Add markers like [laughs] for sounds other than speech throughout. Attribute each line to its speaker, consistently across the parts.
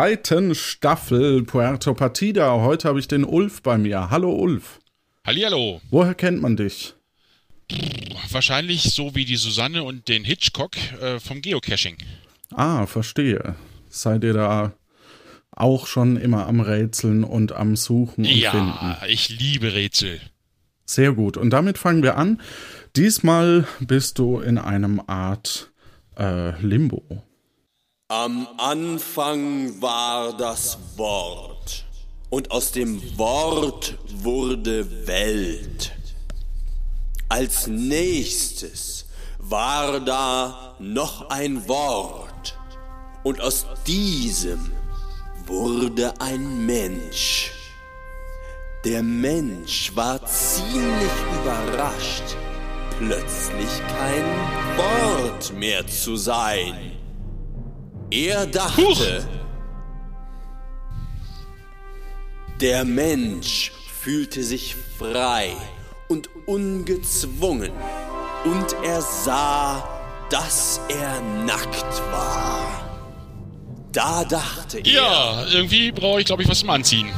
Speaker 1: zweiten Staffel Puerto Partida. Heute habe ich den Ulf bei mir. Hallo Ulf.
Speaker 2: Hallihallo.
Speaker 1: Woher kennt man dich?
Speaker 2: Wahrscheinlich so wie die Susanne und den Hitchcock äh, vom Geocaching.
Speaker 1: Ah, verstehe. Seid ihr da auch schon immer am Rätseln und am Suchen und
Speaker 2: ja,
Speaker 1: Finden?
Speaker 2: ich liebe Rätsel.
Speaker 1: Sehr gut. Und damit fangen wir an. Diesmal bist du in einem Art äh, Limbo.
Speaker 3: Am Anfang war das Wort, und aus dem Wort wurde Welt. Als nächstes war da noch ein Wort, und aus diesem wurde ein Mensch. Der Mensch war ziemlich überrascht, plötzlich kein Wort mehr zu sein. Er dachte,
Speaker 2: Huch.
Speaker 3: der Mensch fühlte sich frei und ungezwungen und er sah, dass er nackt war. Da dachte er,
Speaker 2: Ja, irgendwie brauche ich, glaube ich, was zum Anziehen.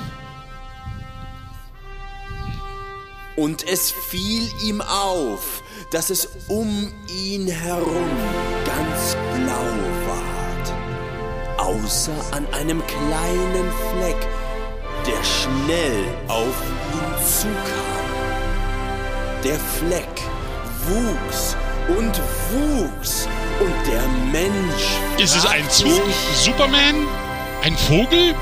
Speaker 3: Und es fiel ihm auf, dass es um ihn herum ganz außer an einem kleinen Fleck, der schnell auf ihn zukam. Der Fleck wuchs und wuchs und der Mensch
Speaker 2: Ist es ein Zug? Superman? Ein Vogel?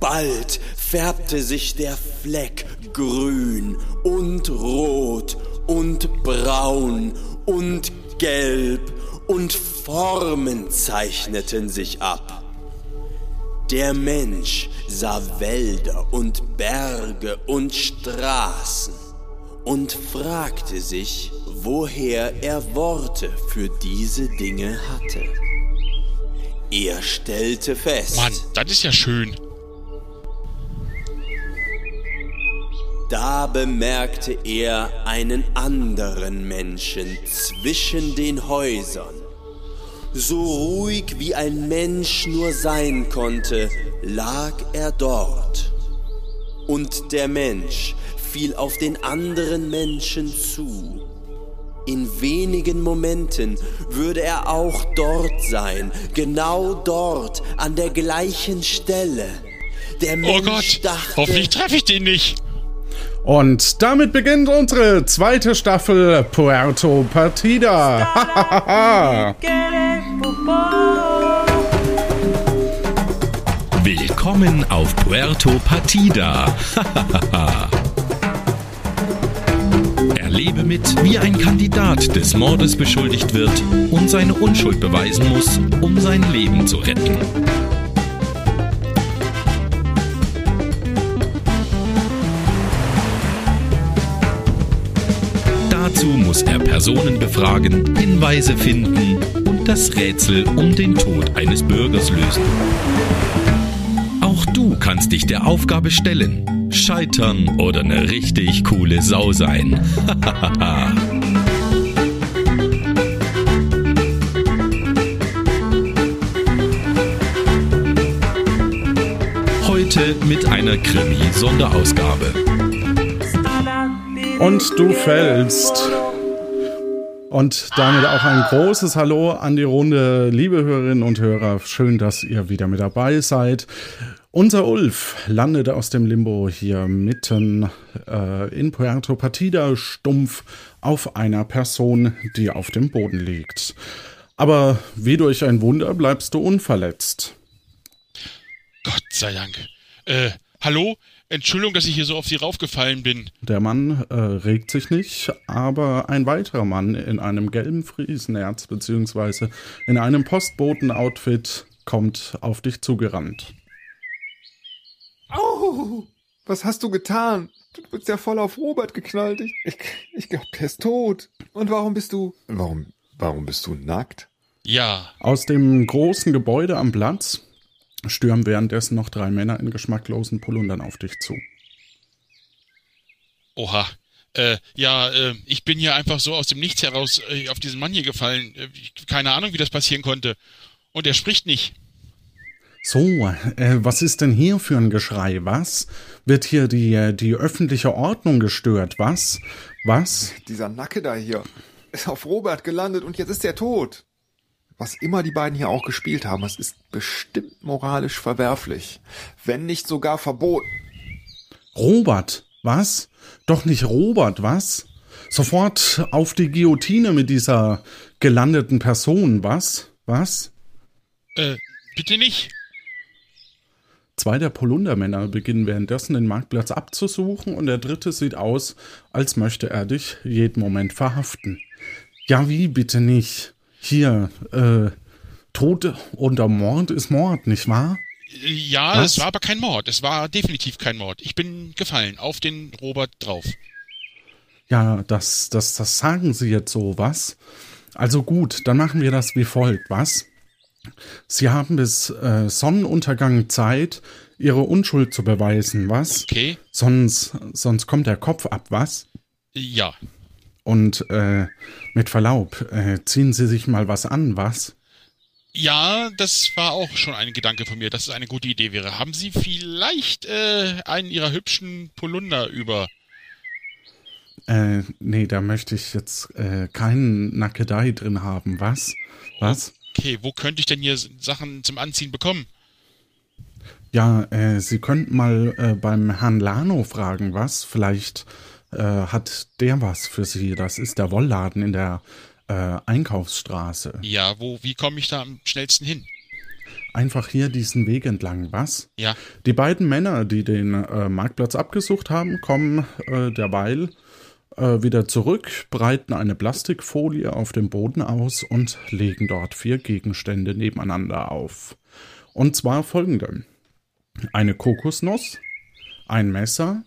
Speaker 3: Bald färbte sich der Fleck grün und rot und braun und gelb und Formen zeichneten sich ab. Der Mensch sah Wälder und Berge und Straßen und fragte sich, woher er Worte für diese Dinge hatte. Er stellte fest,
Speaker 2: Mann, das ist ja schön.
Speaker 3: Da bemerkte er einen anderen Menschen zwischen den Häusern. So ruhig wie ein Mensch nur sein konnte, lag er dort. Und der Mensch fiel auf den anderen Menschen zu. In wenigen Momenten würde er auch dort sein, genau dort, an der gleichen Stelle. Der
Speaker 2: Oh
Speaker 3: Mensch
Speaker 2: Gott,
Speaker 3: dachte,
Speaker 2: hoffentlich treffe ich den nicht.
Speaker 1: Und damit beginnt unsere zweite Staffel Puerto Partida. [laughs]
Speaker 4: Willkommen auf Puerto Partida. [laughs] Erlebe mit, wie ein Kandidat des Mordes beschuldigt wird und seine Unschuld beweisen muss, um sein Leben zu retten. Dazu muss er Personen befragen, Hinweise finden und das Rätsel um den Tod eines Bürgers lösen. Auch du kannst dich der Aufgabe stellen, scheitern oder eine richtig coole Sau sein. [laughs] Heute mit einer Krimi-Sonderausgabe.
Speaker 1: Und du fällst. Und damit auch ein großes Hallo an die Runde, liebe Hörerinnen und Hörer. Schön, dass ihr wieder mit dabei seid. Unser Ulf landet aus dem Limbo hier mitten äh, in Puerto Partida stumpf auf einer Person, die auf dem Boden liegt. Aber wie durch ein Wunder bleibst du unverletzt.
Speaker 2: Gott sei Dank. Äh, hallo? Entschuldigung, dass ich hier so auf Sie raufgefallen bin.
Speaker 1: Der Mann äh, regt sich nicht, aber ein weiterer Mann in einem gelben Friesenerz beziehungsweise in einem Postboten-Outfit kommt auf dich zugerannt.
Speaker 5: Au! Was hast du getan? Du bist ja voll auf Robert geknallt. Ich, ich, ich glaube, der ist tot. Und warum bist du. Warum, warum bist du nackt?
Speaker 2: Ja,
Speaker 1: Aus dem großen Gebäude am Platz stürmen währenddessen noch drei Männer in geschmacklosen Pulundern auf dich zu.
Speaker 2: oha. Äh, ja, äh, ich bin hier einfach so aus dem Nichts heraus äh, auf diesen Mann hier gefallen. Äh, keine Ahnung, wie das passieren konnte. Und er spricht nicht.
Speaker 1: So, äh, was ist denn hier für ein Geschrei? Was? Wird hier die, äh, die öffentliche Ordnung gestört? Was? Was?
Speaker 5: Dieser Nacke da hier ist auf Robert gelandet und jetzt ist er tot. Was immer die beiden hier auch gespielt haben, es ist bestimmt moralisch verwerflich. Wenn nicht sogar verboten.
Speaker 1: Robert, was? Doch nicht Robert, was? Sofort auf die Guillotine mit dieser gelandeten Person, was? Was?
Speaker 2: Äh, bitte nicht.
Speaker 1: Zwei der Polundermänner beginnen währenddessen den Marktplatz abzusuchen und der dritte sieht aus, als möchte er dich jeden Moment verhaften. Ja, wie bitte nicht? Hier, äh, Tod unter Mord ist Mord, nicht wahr?
Speaker 2: Ja,
Speaker 1: Was?
Speaker 2: es war aber kein Mord. Es war definitiv kein Mord. Ich bin gefallen auf den Robert drauf.
Speaker 1: Ja, das, das, das sagen Sie jetzt so, was? Also gut, dann machen wir das wie folgt, was? Sie haben bis äh, Sonnenuntergang Zeit, Ihre Unschuld zu beweisen, was?
Speaker 2: Okay?
Speaker 1: Sonst, sonst kommt der Kopf ab, was?
Speaker 2: Ja.
Speaker 1: Und äh, mit Verlaub, äh, ziehen Sie sich mal was an, was?
Speaker 2: Ja, das war auch schon ein Gedanke von mir, dass es eine gute Idee wäre. Haben Sie vielleicht äh, einen Ihrer hübschen Polunder über?
Speaker 1: Äh, nee, da möchte ich jetzt äh, keinen Nackedei drin haben, was? Was?
Speaker 2: Okay, wo könnte ich denn hier Sachen zum Anziehen bekommen?
Speaker 1: Ja, äh, Sie könnten mal äh, beim Herrn Lano fragen, was? Vielleicht äh, hat der was für Sie. Das ist der Wollladen in der äh, Einkaufsstraße.
Speaker 2: Ja, wo, wie komme ich da am schnellsten hin?
Speaker 1: Einfach hier diesen Weg entlang, was?
Speaker 2: Ja,
Speaker 1: Die beiden Männer, die den äh, Marktplatz abgesucht haben, kommen äh, derweil äh, wieder zurück, breiten eine Plastikfolie auf dem Boden aus und legen dort vier Gegenstände nebeneinander auf. Und zwar folgende. Eine Kokosnuss, ein Messer,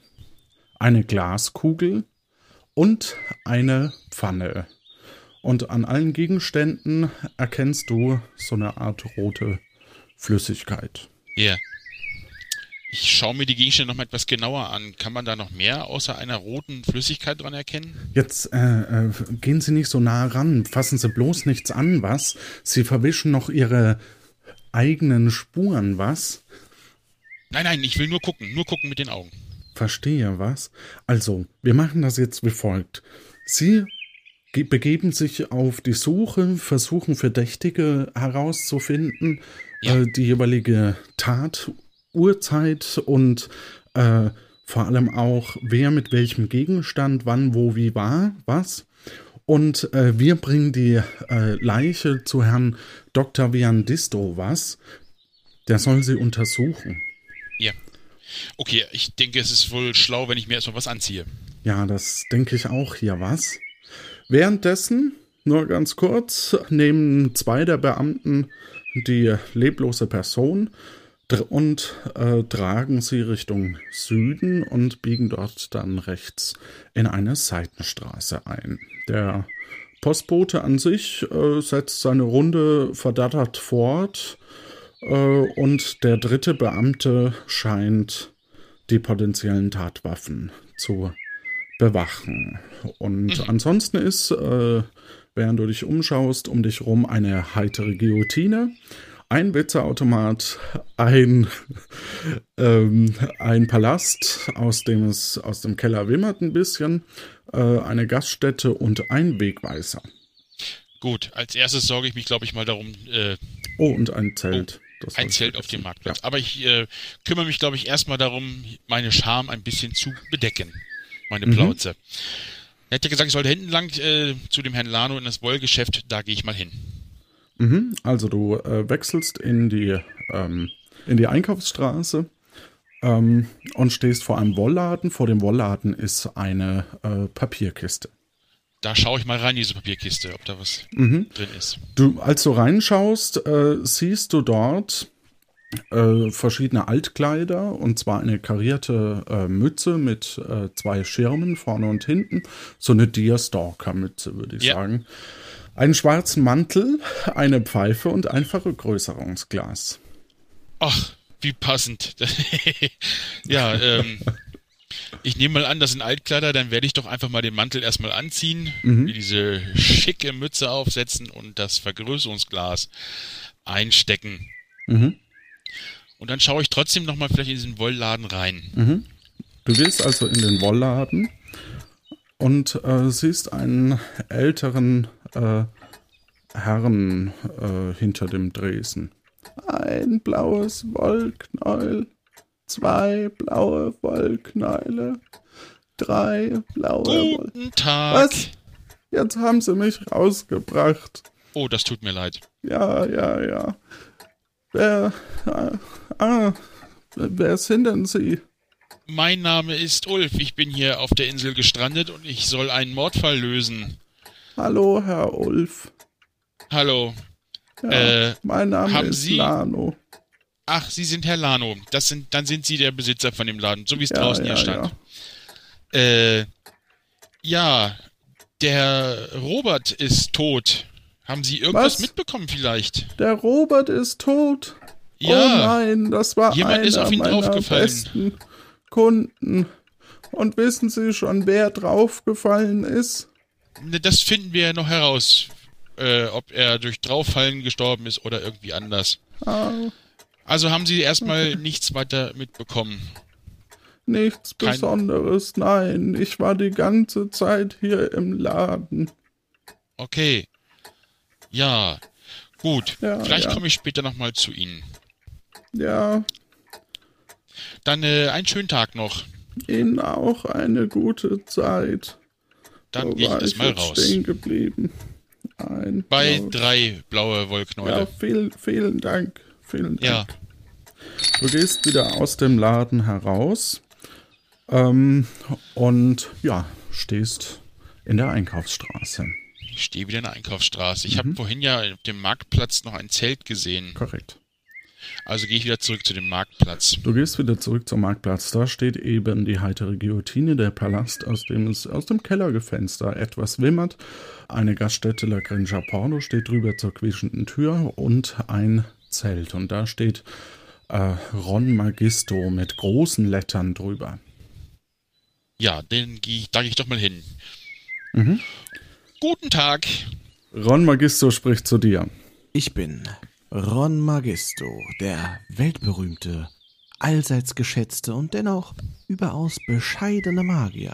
Speaker 1: eine Glaskugel und eine Pfanne. Und an allen Gegenständen erkennst du so eine Art rote Flüssigkeit.
Speaker 2: ja. Ich schaue mir die Gegenstände noch mal etwas genauer an. Kann man da noch mehr außer einer roten Flüssigkeit dran erkennen?
Speaker 1: Jetzt äh, äh, gehen Sie nicht so nah ran, fassen Sie bloß nichts an, was? Sie verwischen noch Ihre eigenen Spuren, was?
Speaker 2: Nein, nein, ich will nur gucken. Nur gucken mit den Augen.
Speaker 1: Verstehe, was? Also, wir machen das jetzt wie folgt. Sie ge- begeben sich auf die Suche, versuchen Verdächtige herauszufinden,
Speaker 2: Ja.
Speaker 1: äh, die jeweilige Tat, Uhrzeit und äh, vor allem auch, wer mit welchem Gegenstand wann, wo, wie war, was. Und äh, wir bringen die äh, Leiche zu Herrn Dr. Viandisto, was? Der soll sie untersuchen.
Speaker 2: Okay, ich denke, es ist wohl schlau, wenn ich mir erstmal was anziehe.
Speaker 1: Ja, das denke ich auch hier, was? Währenddessen, nur ganz kurz, nehmen zwei der Beamten die leblose Person und äh, tragen sie Richtung Süden und biegen dort dann rechts in eine Seitenstraße ein. Der Postbote an sich äh, setzt seine Runde verdattert fort und der dritte Beamte scheint die potenziellen Tatwaffen zu bewachen. Und ansonsten ist, äh, während du dich umschaust, um dich rum eine heitere Guillotine, ein Witzeautomat, ein, [laughs] ähm, ein Palast, aus dem es aus dem Keller wimmert ein bisschen, äh, eine Gaststätte und ein Wegweiser.
Speaker 2: Gut, als erstes sorge ich mich, glaube ich, mal darum, äh,
Speaker 1: Oh, und ein Zelt. Das
Speaker 2: ein Zelt auf dem Marktplatz. Aber ich äh, kümmere mich, glaube ich, erstmal darum, meine Scham ein bisschen zu bedecken. Meine Plauze. Er hat ja gesagt, ich sollte hinten lang äh, zu dem Herrn Lano in das Wollgeschäft, da gehe ich mal hin.
Speaker 1: Mhm, also du äh, wechselst in die, ähm, in die Einkaufsstraße ähm, und stehst vor einem Wollladen. Vor dem Wollladen ist eine äh, Papierkiste.
Speaker 2: Da schaue ich mal rein in diese Papierkiste, ob da was drin ist.
Speaker 1: Du, als du reinschaust, äh, siehst du dort äh, verschiedene Altkleider und zwar eine karierte äh, Mütze mit äh, zwei Schirmen vorne und hinten. So eine Deerstalker-Mütze, würde ich
Speaker 2: Ja.
Speaker 1: sagen. Einen schwarzen Mantel, eine Pfeife und ein Vergrößerungsglas.
Speaker 2: Ach, wie passend. [laughs] ja, ähm, Ich nehme mal an, das sind Altkleider, dann werde ich doch einfach mal den Mantel erstmal anziehen, mir diese schicke Mütze aufsetzen und das Vergrößerungsglas einstecken.
Speaker 1: Mhm.
Speaker 2: Und dann schaue ich trotzdem nochmal vielleicht in diesen Wollladen rein.
Speaker 1: Mhm. Du gehst also in den Wollladen und äh, siehst einen älteren äh, Herrn äh, hinter dem Dresen. Ein blaues Wollknäuel, zwei blaue Wollknäule, drei blaue Woll...
Speaker 2: Guten Tag.
Speaker 1: Was? Jetzt haben sie mich rausgebracht.
Speaker 2: Oh, das tut mir leid.
Speaker 1: Ja, ja, ja. Wer, ah, ah, wer sind denn Sie?
Speaker 2: Mein Name ist Ulf. Ich bin hier auf der Insel gestrandet und ich soll einen Mordfall lösen.
Speaker 1: Hallo, Herr Ulf.
Speaker 2: Hallo.
Speaker 1: Ja,
Speaker 2: Äh,
Speaker 1: mein Name ist
Speaker 2: Sie-
Speaker 1: Lano.
Speaker 2: Ach, Sie sind Herr Lano. Das sind, dann sind Sie der Besitzer von dem Laden, so wie es
Speaker 1: Ja,
Speaker 2: draußen
Speaker 1: ja,
Speaker 2: hier stand. Äh, ja, der Robert ist tot. Haben Sie irgendwas
Speaker 1: Was?
Speaker 2: mitbekommen vielleicht?
Speaker 1: Der Robert ist tot. Oh
Speaker 2: Ja,
Speaker 1: nein, das war
Speaker 2: Jemand
Speaker 1: einer
Speaker 2: ist auf ihn
Speaker 1: meiner
Speaker 2: draufgefallen.
Speaker 1: besten Kunden. Und wissen Sie schon, wer draufgefallen ist?
Speaker 2: ne, das finden wir ja noch heraus. Äh, ob er durch Drauffallen gestorben ist oder irgendwie anders.
Speaker 1: Ah,
Speaker 2: Also haben Sie erstmal nichts weiter mitbekommen.
Speaker 1: nichts
Speaker 2: Kein-
Speaker 1: Besonderes, nein. Ich war die ganze Zeit hier im Laden.
Speaker 2: Okay. Ja, gut.
Speaker 1: Ja,
Speaker 2: Vielleicht
Speaker 1: ja.
Speaker 2: komme ich später nochmal zu Ihnen.
Speaker 1: Ja,
Speaker 2: Dann äh, einen schönen Tag noch.
Speaker 1: Ihnen auch eine gute Zeit.
Speaker 2: Dann
Speaker 1: Wo
Speaker 2: gehe ich erstmal raus.
Speaker 1: stehen geblieben? Ein
Speaker 2: Bei
Speaker 1: blaues-
Speaker 2: drei blaue
Speaker 1: Ja,
Speaker 2: Wollknäule.
Speaker 1: vielen, vielen Dank. Vielen Dank.
Speaker 2: Ja.
Speaker 1: Du gehst wieder aus dem Laden heraus ähm, und ja, stehst in der Einkaufsstraße.
Speaker 2: Ich stehe wieder in der Einkaufsstraße. Ich
Speaker 1: Mhm.
Speaker 2: habe vorhin ja auf dem Marktplatz noch ein Zelt gesehen.
Speaker 1: Korrekt.
Speaker 2: Also gehe ich wieder zurück zu dem Marktplatz.
Speaker 1: Du gehst wieder zurück zum Marktplatz. Da steht eben die heitere Guillotine, der Palast, aus dem es aus dem Kellergefenster etwas wimmert. Eine Gaststätte La Grinja Porno steht drüber zur quietschenden Tür und ein Zelt. Und da steht äh, Ron Magisto mit großen Lettern drüber.
Speaker 2: Ja, den gehe ich, da gehe ich doch mal hin.
Speaker 1: Mhm.
Speaker 2: Guten Tag.
Speaker 1: Ron Magisto spricht zu dir.
Speaker 6: Ich bin Ron Magisto, der weltberühmte, allseits geschätzte und dennoch überaus bescheidene Magier.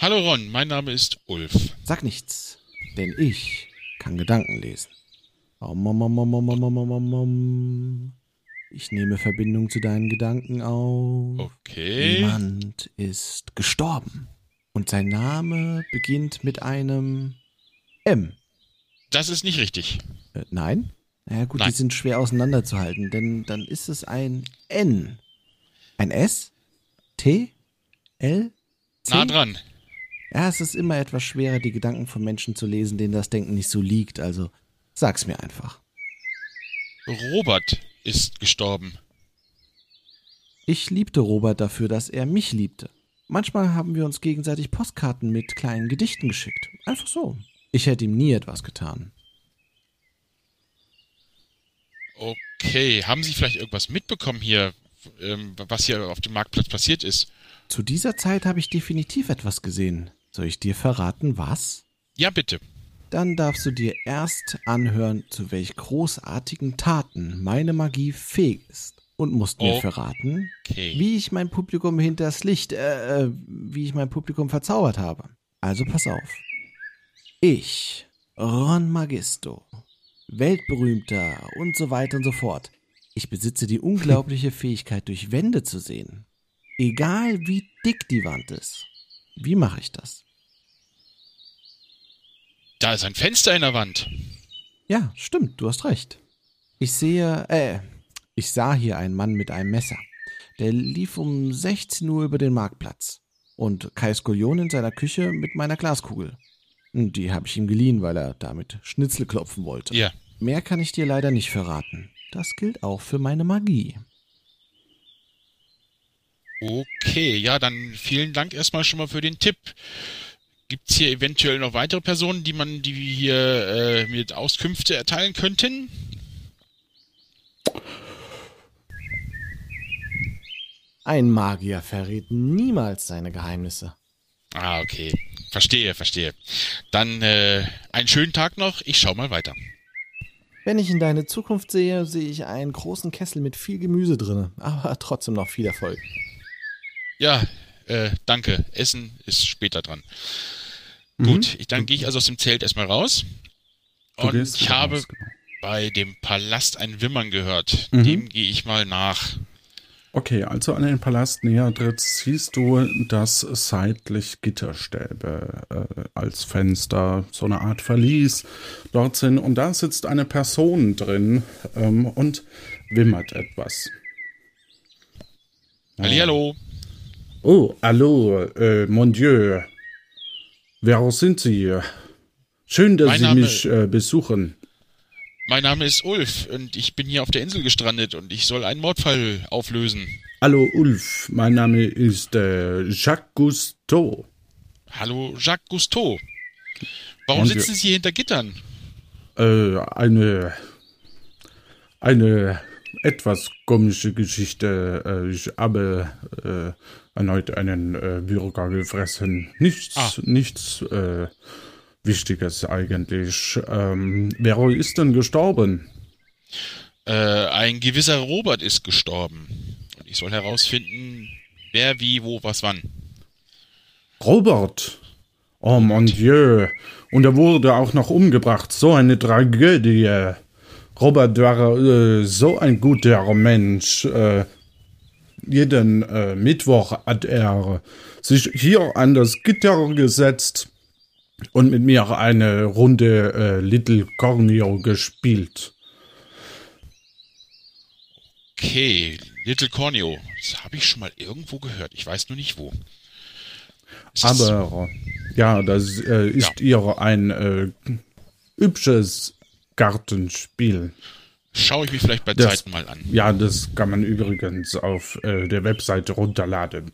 Speaker 2: Hallo Ron, mein Name ist Ulf.
Speaker 6: Sag nichts, denn ich kann Gedanken lesen. Ich nehme Verbindung zu deinen Gedanken auf.
Speaker 2: Okay.
Speaker 6: Jemand ist gestorben. Und sein Name beginnt mit einem M.
Speaker 2: Das ist nicht richtig.
Speaker 6: Äh, nein? Na ja, gut,
Speaker 2: Nein.
Speaker 6: die sind schwer auseinanderzuhalten, denn dann ist es ein N. Ein S? T? L? C?
Speaker 2: Nah dran.
Speaker 6: Ja, es ist immer etwas schwerer, die Gedanken von Menschen zu lesen, denen das Denken nicht so liegt, also sag's mir einfach.
Speaker 2: Robert ist gestorben.
Speaker 6: Ich liebte Robert dafür, dass er mich liebte. Manchmal haben wir uns gegenseitig Postkarten mit kleinen Gedichten geschickt. Einfach so. Ich hätte ihm nie etwas getan.
Speaker 2: Okay. Haben Sie vielleicht irgendwas mitbekommen hier, ähm, was hier auf dem Marktplatz passiert ist?
Speaker 6: Zu dieser Zeit habe ich definitiv etwas gesehen. Soll ich dir verraten, was?
Speaker 2: Ja, bitte.
Speaker 6: Dann darfst du dir erst anhören, zu welch großartigen Taten meine Magie fähig ist. Und musst mir
Speaker 2: Oh.
Speaker 6: verraten,
Speaker 2: Okay.
Speaker 6: wie ich mein Publikum hinters Licht, äh, äh, wie ich mein Publikum verzaubert habe. Also pass auf. Ich, Ron Magisto, weltberühmter und so weiter und so fort. Ich besitze die unglaubliche [laughs] Fähigkeit, durch Wände zu sehen. Egal wie dick die Wand ist. Wie mache ich das?
Speaker 2: Da ist ein Fenster in der Wand.
Speaker 6: Ja, stimmt, du hast recht. Ich sehe, äh, ich sah hier einen Mann mit einem Messer. Der lief um 16 Uhr über den Marktplatz. Und Kai Skolion in seiner Küche mit meiner Glaskugel. Die habe ich ihm geliehen, weil er damit Schnitzel klopfen wollte.
Speaker 2: Ja.
Speaker 6: Mehr kann ich dir leider nicht verraten. Das gilt auch für meine Magie.
Speaker 2: Okay, ja, dann vielen Dank erstmal schon mal für den Tipp. Gibt's hier eventuell noch weitere Personen, die man, die wir hier äh, mit Auskünfte erteilen könnten?
Speaker 6: Ein Magier verrät niemals seine Geheimnisse.
Speaker 2: Ah, okay. Verstehe, verstehe. Dann äh, einen schönen Tag noch. Ich schau mal weiter.
Speaker 6: Wenn ich in deine Zukunft sehe, sehe ich einen großen Kessel mit viel Gemüse drinne, aber trotzdem noch viel Erfolg.
Speaker 2: Ja, äh, danke. Essen ist später dran.
Speaker 1: Mhm.
Speaker 2: Gut, ich, dann gehe ich also aus dem Zelt erstmal raus. Und ich
Speaker 1: raus,
Speaker 2: habe
Speaker 1: genau.
Speaker 2: bei dem Palast ein Wimmern gehört.
Speaker 1: Mhm.
Speaker 2: Dem gehe ich mal nach.
Speaker 1: Okay, also an den Palast näher trittst, siehst du, dass seitlich Gitterstäbe äh, als Fenster, so eine Art Verlies dort sind. Und da sitzt eine Person drin ähm, und wimmert etwas.
Speaker 2: Hallihallo.
Speaker 1: Oh, hallo, äh, mon Dieu. Wer sind Sie? Schön, dass
Speaker 2: Mein
Speaker 1: Sie
Speaker 2: Name-
Speaker 1: mich äh, besuchen.
Speaker 2: Mein Name ist Ulf und ich bin hier auf der Insel gestrandet und ich soll einen Mordfall auflösen.
Speaker 1: Hallo Ulf, mein Name ist äh, Jacques Cousteau.
Speaker 2: Hallo, Jacques Cousteau. Warum
Speaker 1: Und
Speaker 2: sitzen
Speaker 1: wir-
Speaker 2: Sie hier hinter Gittern?
Speaker 1: Äh, eine, eine etwas komische Geschichte. Äh, ich habe äh, erneut einen äh, Bürger gefressen. Nichts,
Speaker 2: Ah.
Speaker 1: nichts äh, Wichtiges eigentlich. Ähm, wer ist denn gestorben?
Speaker 2: Äh, ein gewisser Robert ist gestorben. Und ich soll herausfinden, wer, wie, wo, was, wann.
Speaker 1: Robert. Oh mon Dieu. Und er wurde auch noch umgebracht. So eine Tragödie. Robert war äh, so ein guter Mensch. Äh, jeden äh, Mittwoch hat er sich hier an das Gitter gesetzt und mit mir eine Runde äh, Little Corneo gespielt.
Speaker 2: Okay, Little Corneo. Das habe ich schon mal irgendwo gehört. Ich weiß nur nicht wo. Ist das-
Speaker 1: Aber ja, das äh, ist ihr ein äh, hübsches Gartenspiel.
Speaker 2: Schaue ich mir vielleicht bei
Speaker 1: Das-
Speaker 2: Zeiten mal an.
Speaker 1: Ja, das kann man übrigens auf äh, der Webseite runterladen.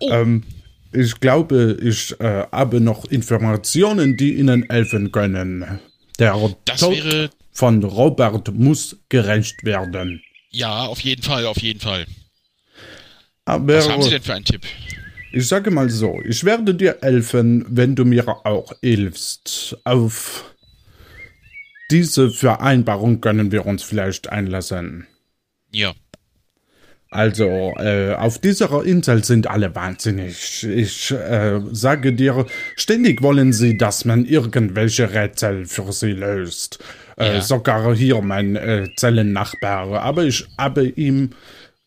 Speaker 2: Oh.
Speaker 1: Ähm, ich glaube, ich äh, habe noch Informationen, die Ihnen helfen können. Der
Speaker 2: Das
Speaker 1: Tod
Speaker 2: wäre-
Speaker 1: von Robert muss gerecht werden.
Speaker 2: Ja, auf jeden Fall, auf jeden Fall.
Speaker 1: Aber
Speaker 2: Was haben Sie denn für einen Tipp?
Speaker 1: ich sage mal so, ich werde dir helfen, wenn du mir auch hilfst. Auf diese Vereinbarung können wir uns vielleicht einlassen.
Speaker 2: Ja.
Speaker 1: Also, äh, auf dieser Insel sind alle wahnsinnig. Ich äh, sage dir, ständig wollen sie, dass man irgendwelche Rätsel für sie löst. Äh,
Speaker 2: Ja.
Speaker 1: Sogar hier mein äh, Zellennachbar. Aber ich habe ihm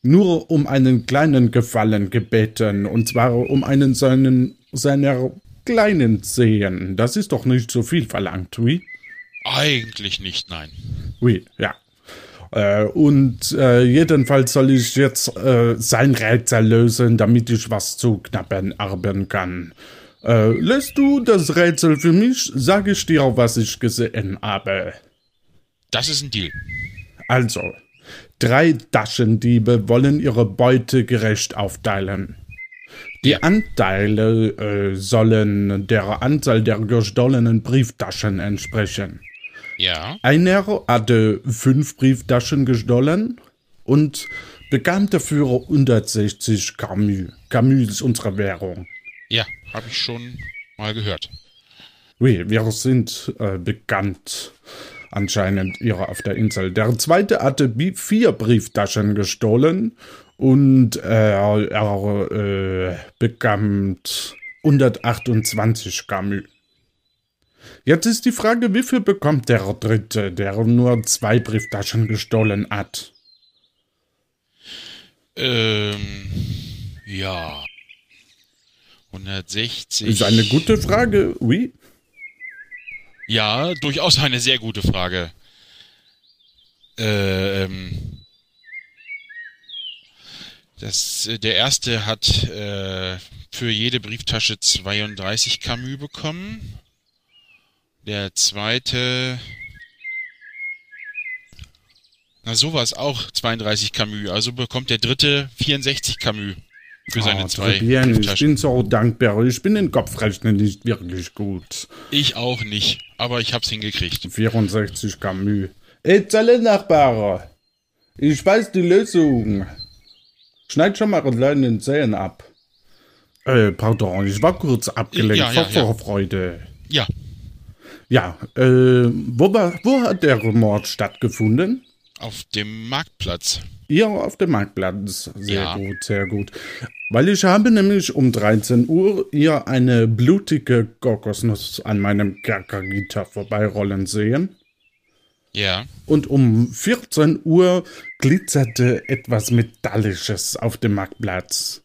Speaker 1: nur um einen kleinen Gefallen gebeten. Und zwar um einen seinen, seiner kleinen Zehen. Das ist doch nicht so viel verlangt, wie?
Speaker 2: Eigentlich nicht, nein.
Speaker 1: Oui, ja. Äh, und äh, jedenfalls soll ich jetzt äh, sein Rätsel lösen, damit ich was zu knappen erben kann. Äh, löst du das Rätsel für mich, sage ich dir, was ich gesehen habe.
Speaker 2: Das ist ein Deal.
Speaker 1: Also, drei Taschendiebe wollen ihre Beute gerecht aufteilen. Die Anteile äh, sollen der Anzahl der gestohlenen Brieftaschen entsprechen.
Speaker 2: Ja.
Speaker 1: Einer hatte fünf Brieftaschen gestohlen und bekam dafür 160 Camus. Camus ist unsere Währung.
Speaker 2: Ja, habe ich schon mal gehört.
Speaker 1: Oui, wir sind äh, bekannt anscheinend hier auf der Insel. Der zweite hatte vier Brieftaschen gestohlen und äh, er äh, bekam 128 Camus. Jetzt ist die Frage, wie viel bekommt der dritte, der nur zwei Brieftaschen gestohlen hat?
Speaker 2: Ähm, ja. 160.
Speaker 1: Ist eine gute Frage, oui.
Speaker 2: Ja, durchaus eine sehr gute Frage. Ähm, das, der erste hat äh, für jede Brieftasche 32 Camus bekommen. Der zweite. Na, sowas auch 32 Camus. Also bekommt der dritte 64 Camus für seine
Speaker 1: Ah,
Speaker 2: zwei
Speaker 1: bien, ich bin so dankbar. Ich bin in Kopfrechnen nicht wirklich gut.
Speaker 2: Ich auch nicht, aber ich hab's hingekriegt.
Speaker 1: 64 Camus. Ey, Zelle Nachbar. Ich weiß die Lösung. Schneid schon mal den Zähnen ab. Äh, pardon, ich war kurz abgelenkt
Speaker 2: Ja, ja,
Speaker 1: vor
Speaker 2: ja.
Speaker 1: Vorfreude.
Speaker 2: Ja,
Speaker 1: Ja, äh, wo, war, wo hat der Mord stattgefunden?
Speaker 2: auf dem Marktplatz.
Speaker 1: Hier auf dem Marktplatz. Sehr
Speaker 2: Ja.
Speaker 1: gut, sehr gut. Weil ich habe nämlich um 13 Uhr hier eine blutige Kokosnuss an meinem Kerkergitter vorbeirollen sehen.
Speaker 2: Ja.
Speaker 1: Und um 14 Uhr glitzerte etwas Metallisches auf dem Marktplatz.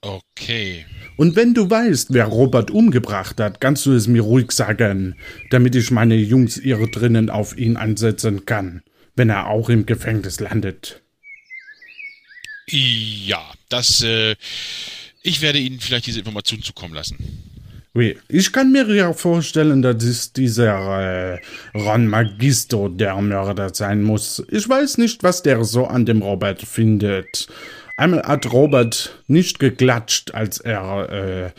Speaker 2: Okay.
Speaker 1: Und wenn du weißt, wer Robert umgebracht hat, kannst du es mir ruhig sagen, damit ich meine Jungs hier drinnen auf ihn einsetzen kann, wenn er auch im Gefängnis landet.
Speaker 2: Ja, das, äh, ich werde Ihnen vielleicht diese Information zukommen lassen.
Speaker 1: Ich kann mir ja vorstellen, dass es dieser äh, Ron Magisto der Mörder sein muss. Ich weiß nicht, was der so an dem Robert findet. Einmal hat Robert nicht geklatscht, als er, äh,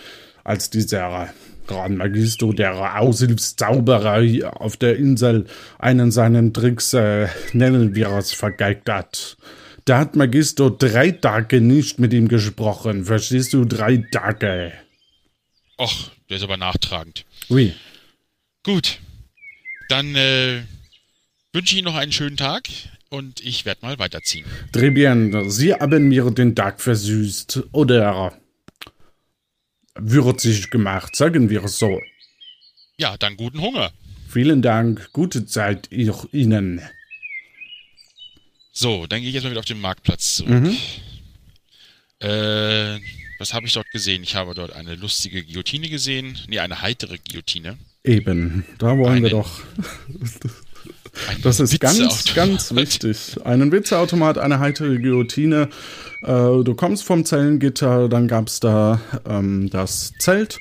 Speaker 1: als dieser Ron Magisto, der Aushilfszauberer hier auf der Insel, einen seinen Tricks, äh, nennen wir es, vergeigt hat. Da hat Magisto drei Tage nicht mit ihm gesprochen. Verstehst du? Drei Tage.
Speaker 2: Och, der ist aber nachtragend.
Speaker 1: Oui.
Speaker 2: Gut. Dann äh, wünsche ich Ihnen noch einen schönen Tag und ich werde mal weiterziehen.
Speaker 1: Très bien. Sie haben mir den Tag versüßt oder würzig gemacht, sagen wir es so.
Speaker 2: Ja, dann guten Hunger.
Speaker 1: Vielen Dank, gute Zeit Ihnen.
Speaker 2: So, dann gehe ich jetzt mal wieder auf den Marktplatz zurück. Äh, was habe ich dort gesehen? Ich habe dort eine lustige Guillotine gesehen. Nee, eine heitere Guillotine.
Speaker 1: Eben, da wollen wir
Speaker 2: Eine-
Speaker 1: doch. [laughs] Das ist ganz, ganz wichtig. Einen Witzeautomat, eine heitere Guillotine. Äh, du kommst vom Zellengitter, dann gab's da ähm, das Zelt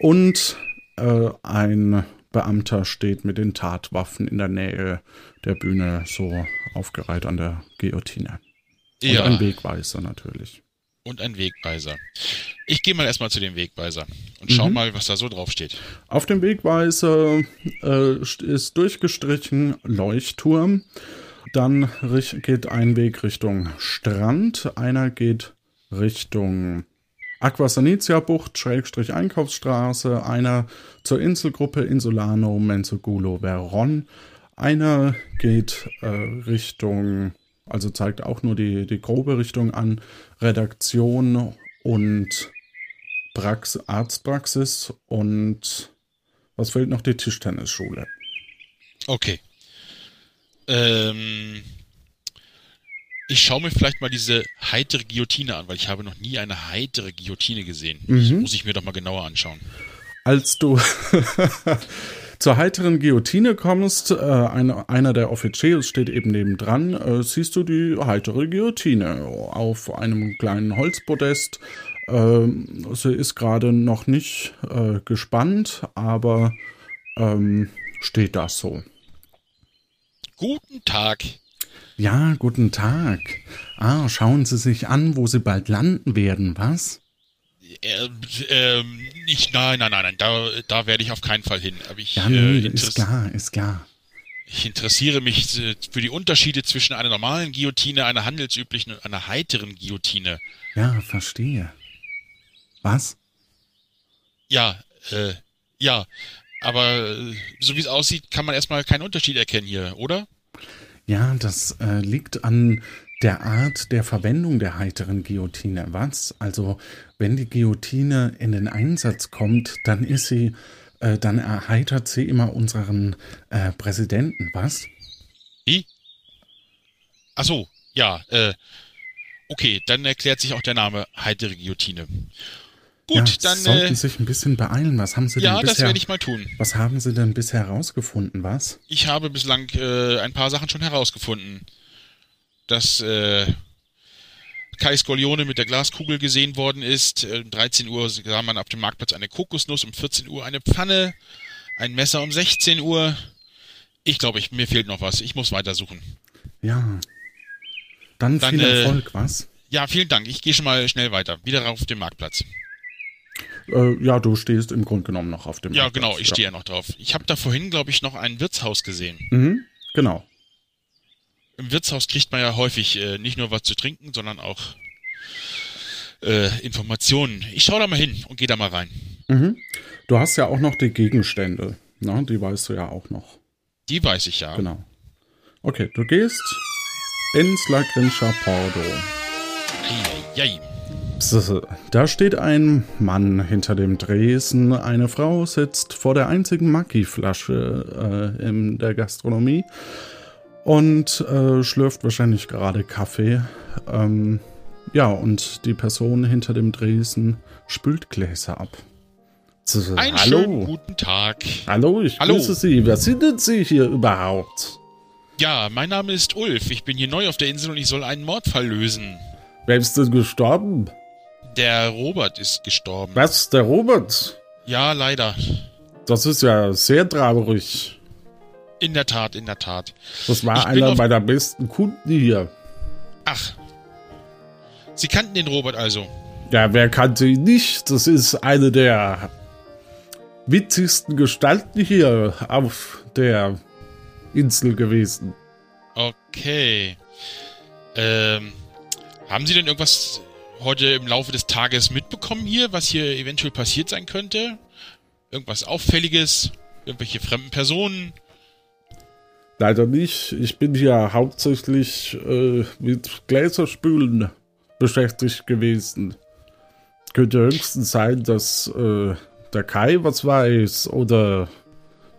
Speaker 1: und äh, ein Beamter steht mit den Tatwaffen in der Nähe der Bühne, so aufgereiht an der Guillotine. Und
Speaker 2: Ja,
Speaker 1: ein Wegweiser natürlich.
Speaker 2: Und ein Wegweiser. Ich gehe mal erstmal zu dem Wegweiser und
Speaker 1: Mhm.
Speaker 2: schau mal, was da so drauf steht.
Speaker 1: Auf dem Wegweiser äh, ist durchgestrichen Leuchtturm. Dann geht ein Weg Richtung Strand, einer geht Richtung Aquasanitia Bucht, Schrägstrich Einkaufsstraße, einer zur Inselgruppe Insulano, Menzogulo, Veron. Einer geht äh, Richtung, also zeigt auch nur die, die grobe Richtung an, Redaktion und Prax Arztpraxis und was fehlt noch? Die Tischtennisschule.
Speaker 2: Okay. Ähm, ich schaue mir vielleicht mal diese heitere Guillotine an, weil ich habe noch nie eine heitere Guillotine gesehen. Das
Speaker 1: Mhm.
Speaker 2: muss ich mir doch mal genauer anschauen.
Speaker 1: Als du zur heiteren Guillotine kommst, äh, einer, einer der Offiziers steht eben nebendran, äh, siehst du die heitere Guillotine auf einem kleinen Holzpodest. Ähm, sie ist gerade noch nicht äh, gespannt, aber ähm, steht da so.
Speaker 2: Guten Tag.
Speaker 1: Ja, guten Tag. Ah, schauen Sie sich an, wo Sie bald landen werden, was?
Speaker 2: Ähm, ähm, nicht, nein, nein, nein, nein, da, da werde ich auf keinen Fall hin. Aber ich,
Speaker 1: Ja,
Speaker 2: äh,
Speaker 1: nee, ist
Speaker 2: interess-
Speaker 1: klar, ist klar.
Speaker 2: ich interessiere mich äh, für die Unterschiede zwischen einer normalen Guillotine, einer handelsüblichen und einer heiteren Guillotine.
Speaker 1: Ja, verstehe. Was?
Speaker 2: Ja, äh, ja, aber äh, so wie es aussieht, kann man erstmal keinen Unterschied erkennen hier, oder?
Speaker 1: Ja, das äh, liegt an der Art der Verwendung der heiteren Guillotine. Was? Also, wenn die Guillotine in den Einsatz kommt, dann ist sie, äh, dann erheitert sie immer unseren äh, Präsidenten. Was?
Speaker 2: Wie? Ach so, ja, äh, okay, dann erklärt sich auch der Name heitere Guillotine. Gut,
Speaker 1: ja,
Speaker 2: dann,
Speaker 1: sollten
Speaker 2: äh,
Speaker 1: sich ein bisschen beeilen. Was haben Sie
Speaker 2: ja,
Speaker 1: denn
Speaker 2: das
Speaker 1: bisher?
Speaker 2: werde ich mal tun.
Speaker 1: was haben Sie denn bisher herausgefunden? Was?
Speaker 2: Ich habe bislang äh, ein paar Sachen schon herausgefunden. Dass äh, Kai Scorleone mit der Glaskugel gesehen worden ist. Um 13 Uhr sah man auf dem Marktplatz eine Kokosnuss, um 14 Uhr eine Pfanne, ein Messer um 16 Uhr. Ich glaube, ich, mir fehlt noch was. Ich muss weitersuchen.
Speaker 1: Ja. Dann,
Speaker 2: Dann,
Speaker 1: viel
Speaker 2: äh,
Speaker 1: Erfolg, was?
Speaker 2: Ja, vielen Dank. Ich gehe schon mal schnell weiter. Wieder auf dem Marktplatz.
Speaker 1: Äh, ja, du stehst im Grunde genommen noch auf dem
Speaker 2: Ja,
Speaker 1: Marktplatz,
Speaker 2: genau, ich stehe ja noch drauf. Ich habe da vorhin, glaube ich, noch ein Wirtshaus gesehen.
Speaker 1: Mhm, genau.
Speaker 2: Im Wirtshaus kriegt man ja häufig äh, nicht nur was zu trinken, sondern auch äh, Informationen. Ich schaue da mal hin und gehe da mal rein.
Speaker 1: Mhm. Du hast ja auch noch die Gegenstände. Ne? Die weißt du ja auch noch.
Speaker 2: Die weiß ich ja.
Speaker 1: Genau. Okay, du gehst ins La Grincha Pordo.
Speaker 2: Eieiei.
Speaker 1: Da steht ein Mann hinter dem Dresen. Eine Frau sitzt vor der einzigen Maggi-Flasche äh, in der Gastronomie und äh, schlürft wahrscheinlich gerade Kaffee. Ähm, ja, und die Person hinter dem Dresen spült Gläser ab.
Speaker 2: Einen schönen guten Tag.
Speaker 1: Hallo, ich
Speaker 2: Hallo.
Speaker 1: grüße Sie. Wer sind denn Sie hier überhaupt?
Speaker 2: Ja, mein Name ist Ulf. Ich bin hier neu auf der Insel und ich soll einen Mordfall lösen.
Speaker 1: Wer ist denn gestorben?
Speaker 2: Der Robert ist gestorben.
Speaker 1: Was, der Robert?
Speaker 2: Ja, leider.
Speaker 1: Das ist ja sehr traurig.
Speaker 2: In der Tat, in der Tat.
Speaker 1: Das war
Speaker 2: Ich
Speaker 1: einer meiner besten Kunden hier.
Speaker 2: Ach. Sie kannten den Robert also.
Speaker 1: Ja, wer kannte ihn nicht? Das ist eine der witzigsten Gestalten hier auf der Insel gewesen.
Speaker 2: Okay. Ähm, haben Sie denn irgendwas heute im Laufe des Tages mitbekommen hier, was hier eventuell passiert sein könnte? Irgendwas Auffälliges? Irgendwelche fremden Personen?
Speaker 1: Leider nicht. Ich bin hier hauptsächlich äh, mit Gläserspülen beschäftigt gewesen. Könnte höchstens sein, dass äh, der Kai was weiß oder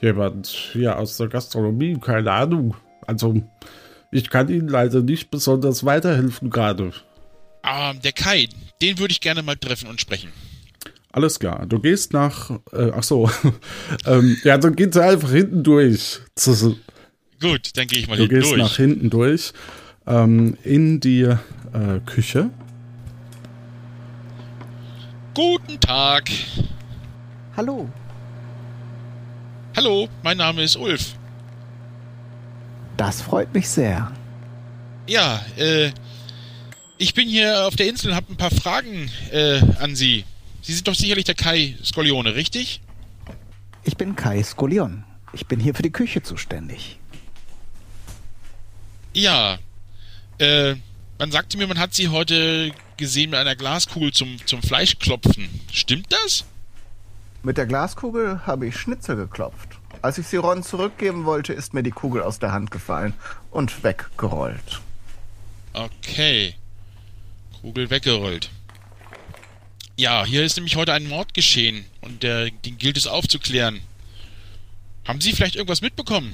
Speaker 1: jemand hier aus der Gastronomie, keine Ahnung. Also, ich kann Ihnen leider nicht besonders weiterhelfen gerade.
Speaker 2: Ah, der Kai, den würde ich gerne mal treffen und sprechen.
Speaker 1: Alles klar, du gehst nach. Äh, ach so. [laughs] ähm, ja, dann geht's einfach hinten durch.
Speaker 2: Gut, dann gehe ich mal
Speaker 1: Du
Speaker 2: hinten
Speaker 1: gehst
Speaker 2: durch.
Speaker 1: nach hinten durch ähm, in die äh, Küche.
Speaker 2: Guten Tag.
Speaker 6: Hallo.
Speaker 2: Hallo, mein Name ist Ulf.
Speaker 7: Das freut mich sehr.
Speaker 2: Ja, äh, ich bin hier auf der Insel und habe ein paar Fragen äh, an Sie. Sie sind doch sicherlich der Kai Skolione, richtig?
Speaker 7: Ich bin Kai Skolion. Ich bin hier für die Küche zuständig.
Speaker 2: Ja. Äh, man sagte mir, man hat Sie heute gesehen mit einer Glaskugel zum, zum Fleischklopfen. Stimmt das?
Speaker 7: Mit der Glaskugel habe ich Schnitzel geklopft. Als ich sie Ron zurückgeben wollte, ist mir die Kugel aus der Hand gefallen und weggerollt.
Speaker 2: Okay. Kugel weggerollt. Ja, hier ist nämlich heute ein Mord geschehen und der, den gilt es aufzuklären. Haben Sie vielleicht irgendwas mitbekommen?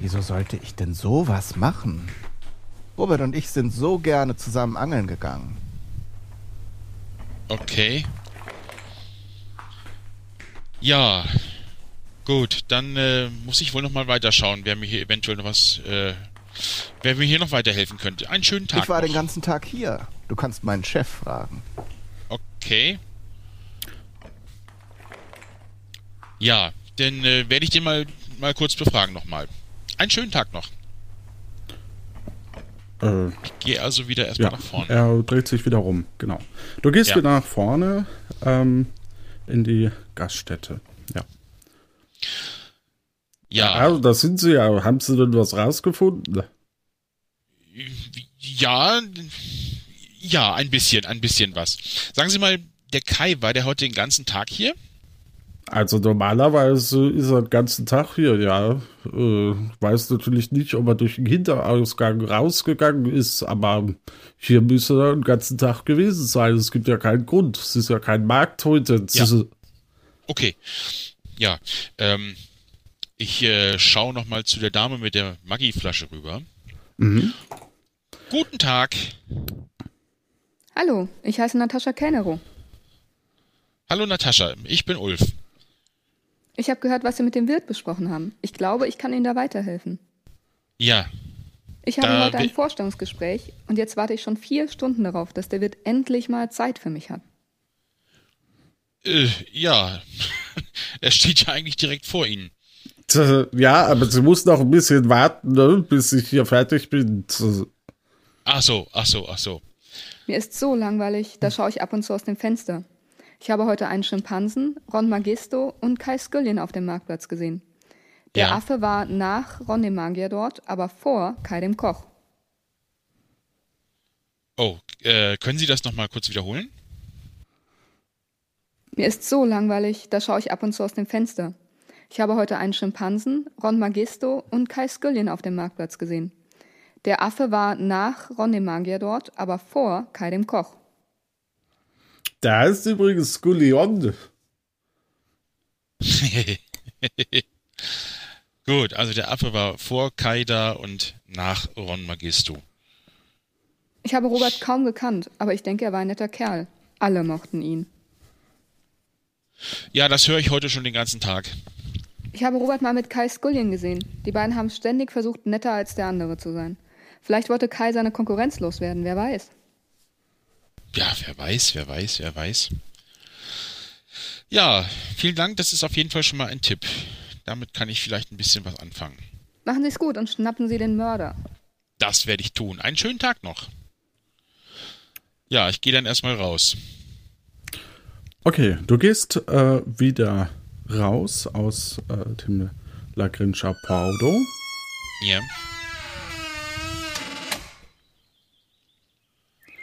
Speaker 7: Wieso sollte ich denn sowas machen? Robert und ich sind so gerne zusammen angeln gegangen.
Speaker 2: Okay. Ja. Gut, dann äh, muss ich wohl noch mal weiterschauen, wer mir hier eventuell noch was, äh, wer mir hier noch weiterhelfen könnte. Einen schönen Tag
Speaker 7: ich war
Speaker 2: noch.
Speaker 7: den ganzen Tag hier. Du kannst meinen Chef fragen.
Speaker 2: Okay. Ja, dann äh, werde ich den mal, mal kurz befragen nochmal. Einen schönen Tag noch.
Speaker 1: Äh,
Speaker 2: Ich gehe also wieder erstmal
Speaker 1: ja,
Speaker 2: nach vorne.
Speaker 1: er dreht sich wieder rum, genau. Du gehst
Speaker 2: Ja.
Speaker 1: wieder nach vorne ähm, in die Gaststätte. Ja.
Speaker 2: Ja,
Speaker 1: Also, da sind sie ja. Haben sie denn was rausgefunden?
Speaker 2: ja, ja, ein bisschen, ein bisschen was. Sagen Sie mal, der Kai, war der heute den ganzen Tag hier?
Speaker 1: Also normalerweise ist er den ganzen Tag hier, ja. Äh, weiß natürlich nicht, ob er durch den Hinterausgang rausgegangen ist, aber hier müsste er den ganzen Tag gewesen sein. Es gibt ja keinen Grund. Es ist ja kein Markt heute.
Speaker 2: Ja. Okay. Ja, ähm, ich äh, schaue noch mal zu der Dame mit der Maggi-Flasche rüber.
Speaker 1: Mhm.
Speaker 2: Guten Tag.
Speaker 8: Hallo, ich heiße Natascha Kellnero.
Speaker 2: Hallo Natascha, ich bin Ulf.
Speaker 8: Ich habe gehört, was Sie mit dem Wirt besprochen haben. Ich glaube, ich kann Ihnen da weiterhelfen.
Speaker 2: Ja,
Speaker 8: Ich habe
Speaker 2: Da
Speaker 8: heute ein Vorstellungsgespräch und jetzt warte ich schon vier Stunden darauf, dass der Wirt endlich mal Zeit für mich hat.
Speaker 2: äh, ja. [laughs] er steht ja eigentlich direkt vor Ihnen.
Speaker 1: Ja, aber sie muss noch ein bisschen warten, ne, bis ich hier fertig bin.
Speaker 2: Ach so, ach so, ach so.
Speaker 8: Mir ist so langweilig, da schaue ich ab und zu aus dem Fenster. Ich habe heute einen Schimpansen, Ron Magisto und Kai Skyllien auf dem Marktplatz gesehen. Der
Speaker 2: Ja.
Speaker 8: Affe war nach Ron dem Magier dort, aber vor Kai dem Koch.
Speaker 2: Oh, äh, können Sie das nochmal kurz wiederholen?
Speaker 8: Mir ist so langweilig, da schaue ich ab und zu aus dem Fenster. Ich habe heute einen Schimpansen, Ron Magisto und Kai Skyllien auf dem Marktplatz gesehen. Der Affe war nach Ron dem Magier dort, aber vor Kai dem Koch.
Speaker 1: Da ist übrigens Skullion. [laughs]
Speaker 2: Gut, also der Affe war vor Kai da und nach Ron Magisto.
Speaker 8: Ich habe Robert kaum gekannt, aber ich denke, er war ein netter Kerl. Alle mochten ihn.
Speaker 2: Ja, das höre ich heute schon den ganzen Tag.
Speaker 8: Ich habe Robert mal mit Kai Skyllien gesehen. Die beiden haben ständig versucht, netter als der andere zu sein. Vielleicht wollte Kai seine Konkurrenz loswerden, wer weiß.
Speaker 2: Ja, wer weiß, wer weiß, wer weiß. Ja, vielen Dank, das ist auf jeden Fall schon mal ein Tipp. Damit kann ich vielleicht ein bisschen was anfangen.
Speaker 8: Machen Sie's gut und schnappen Sie den Mörder.
Speaker 2: Das werde ich tun. Einen schönen Tag noch. Ja, ich gehe dann erstmal raus.
Speaker 1: Okay, du gehst äh, wieder raus aus äh, dem La Grincha Paudo.
Speaker 2: Ja.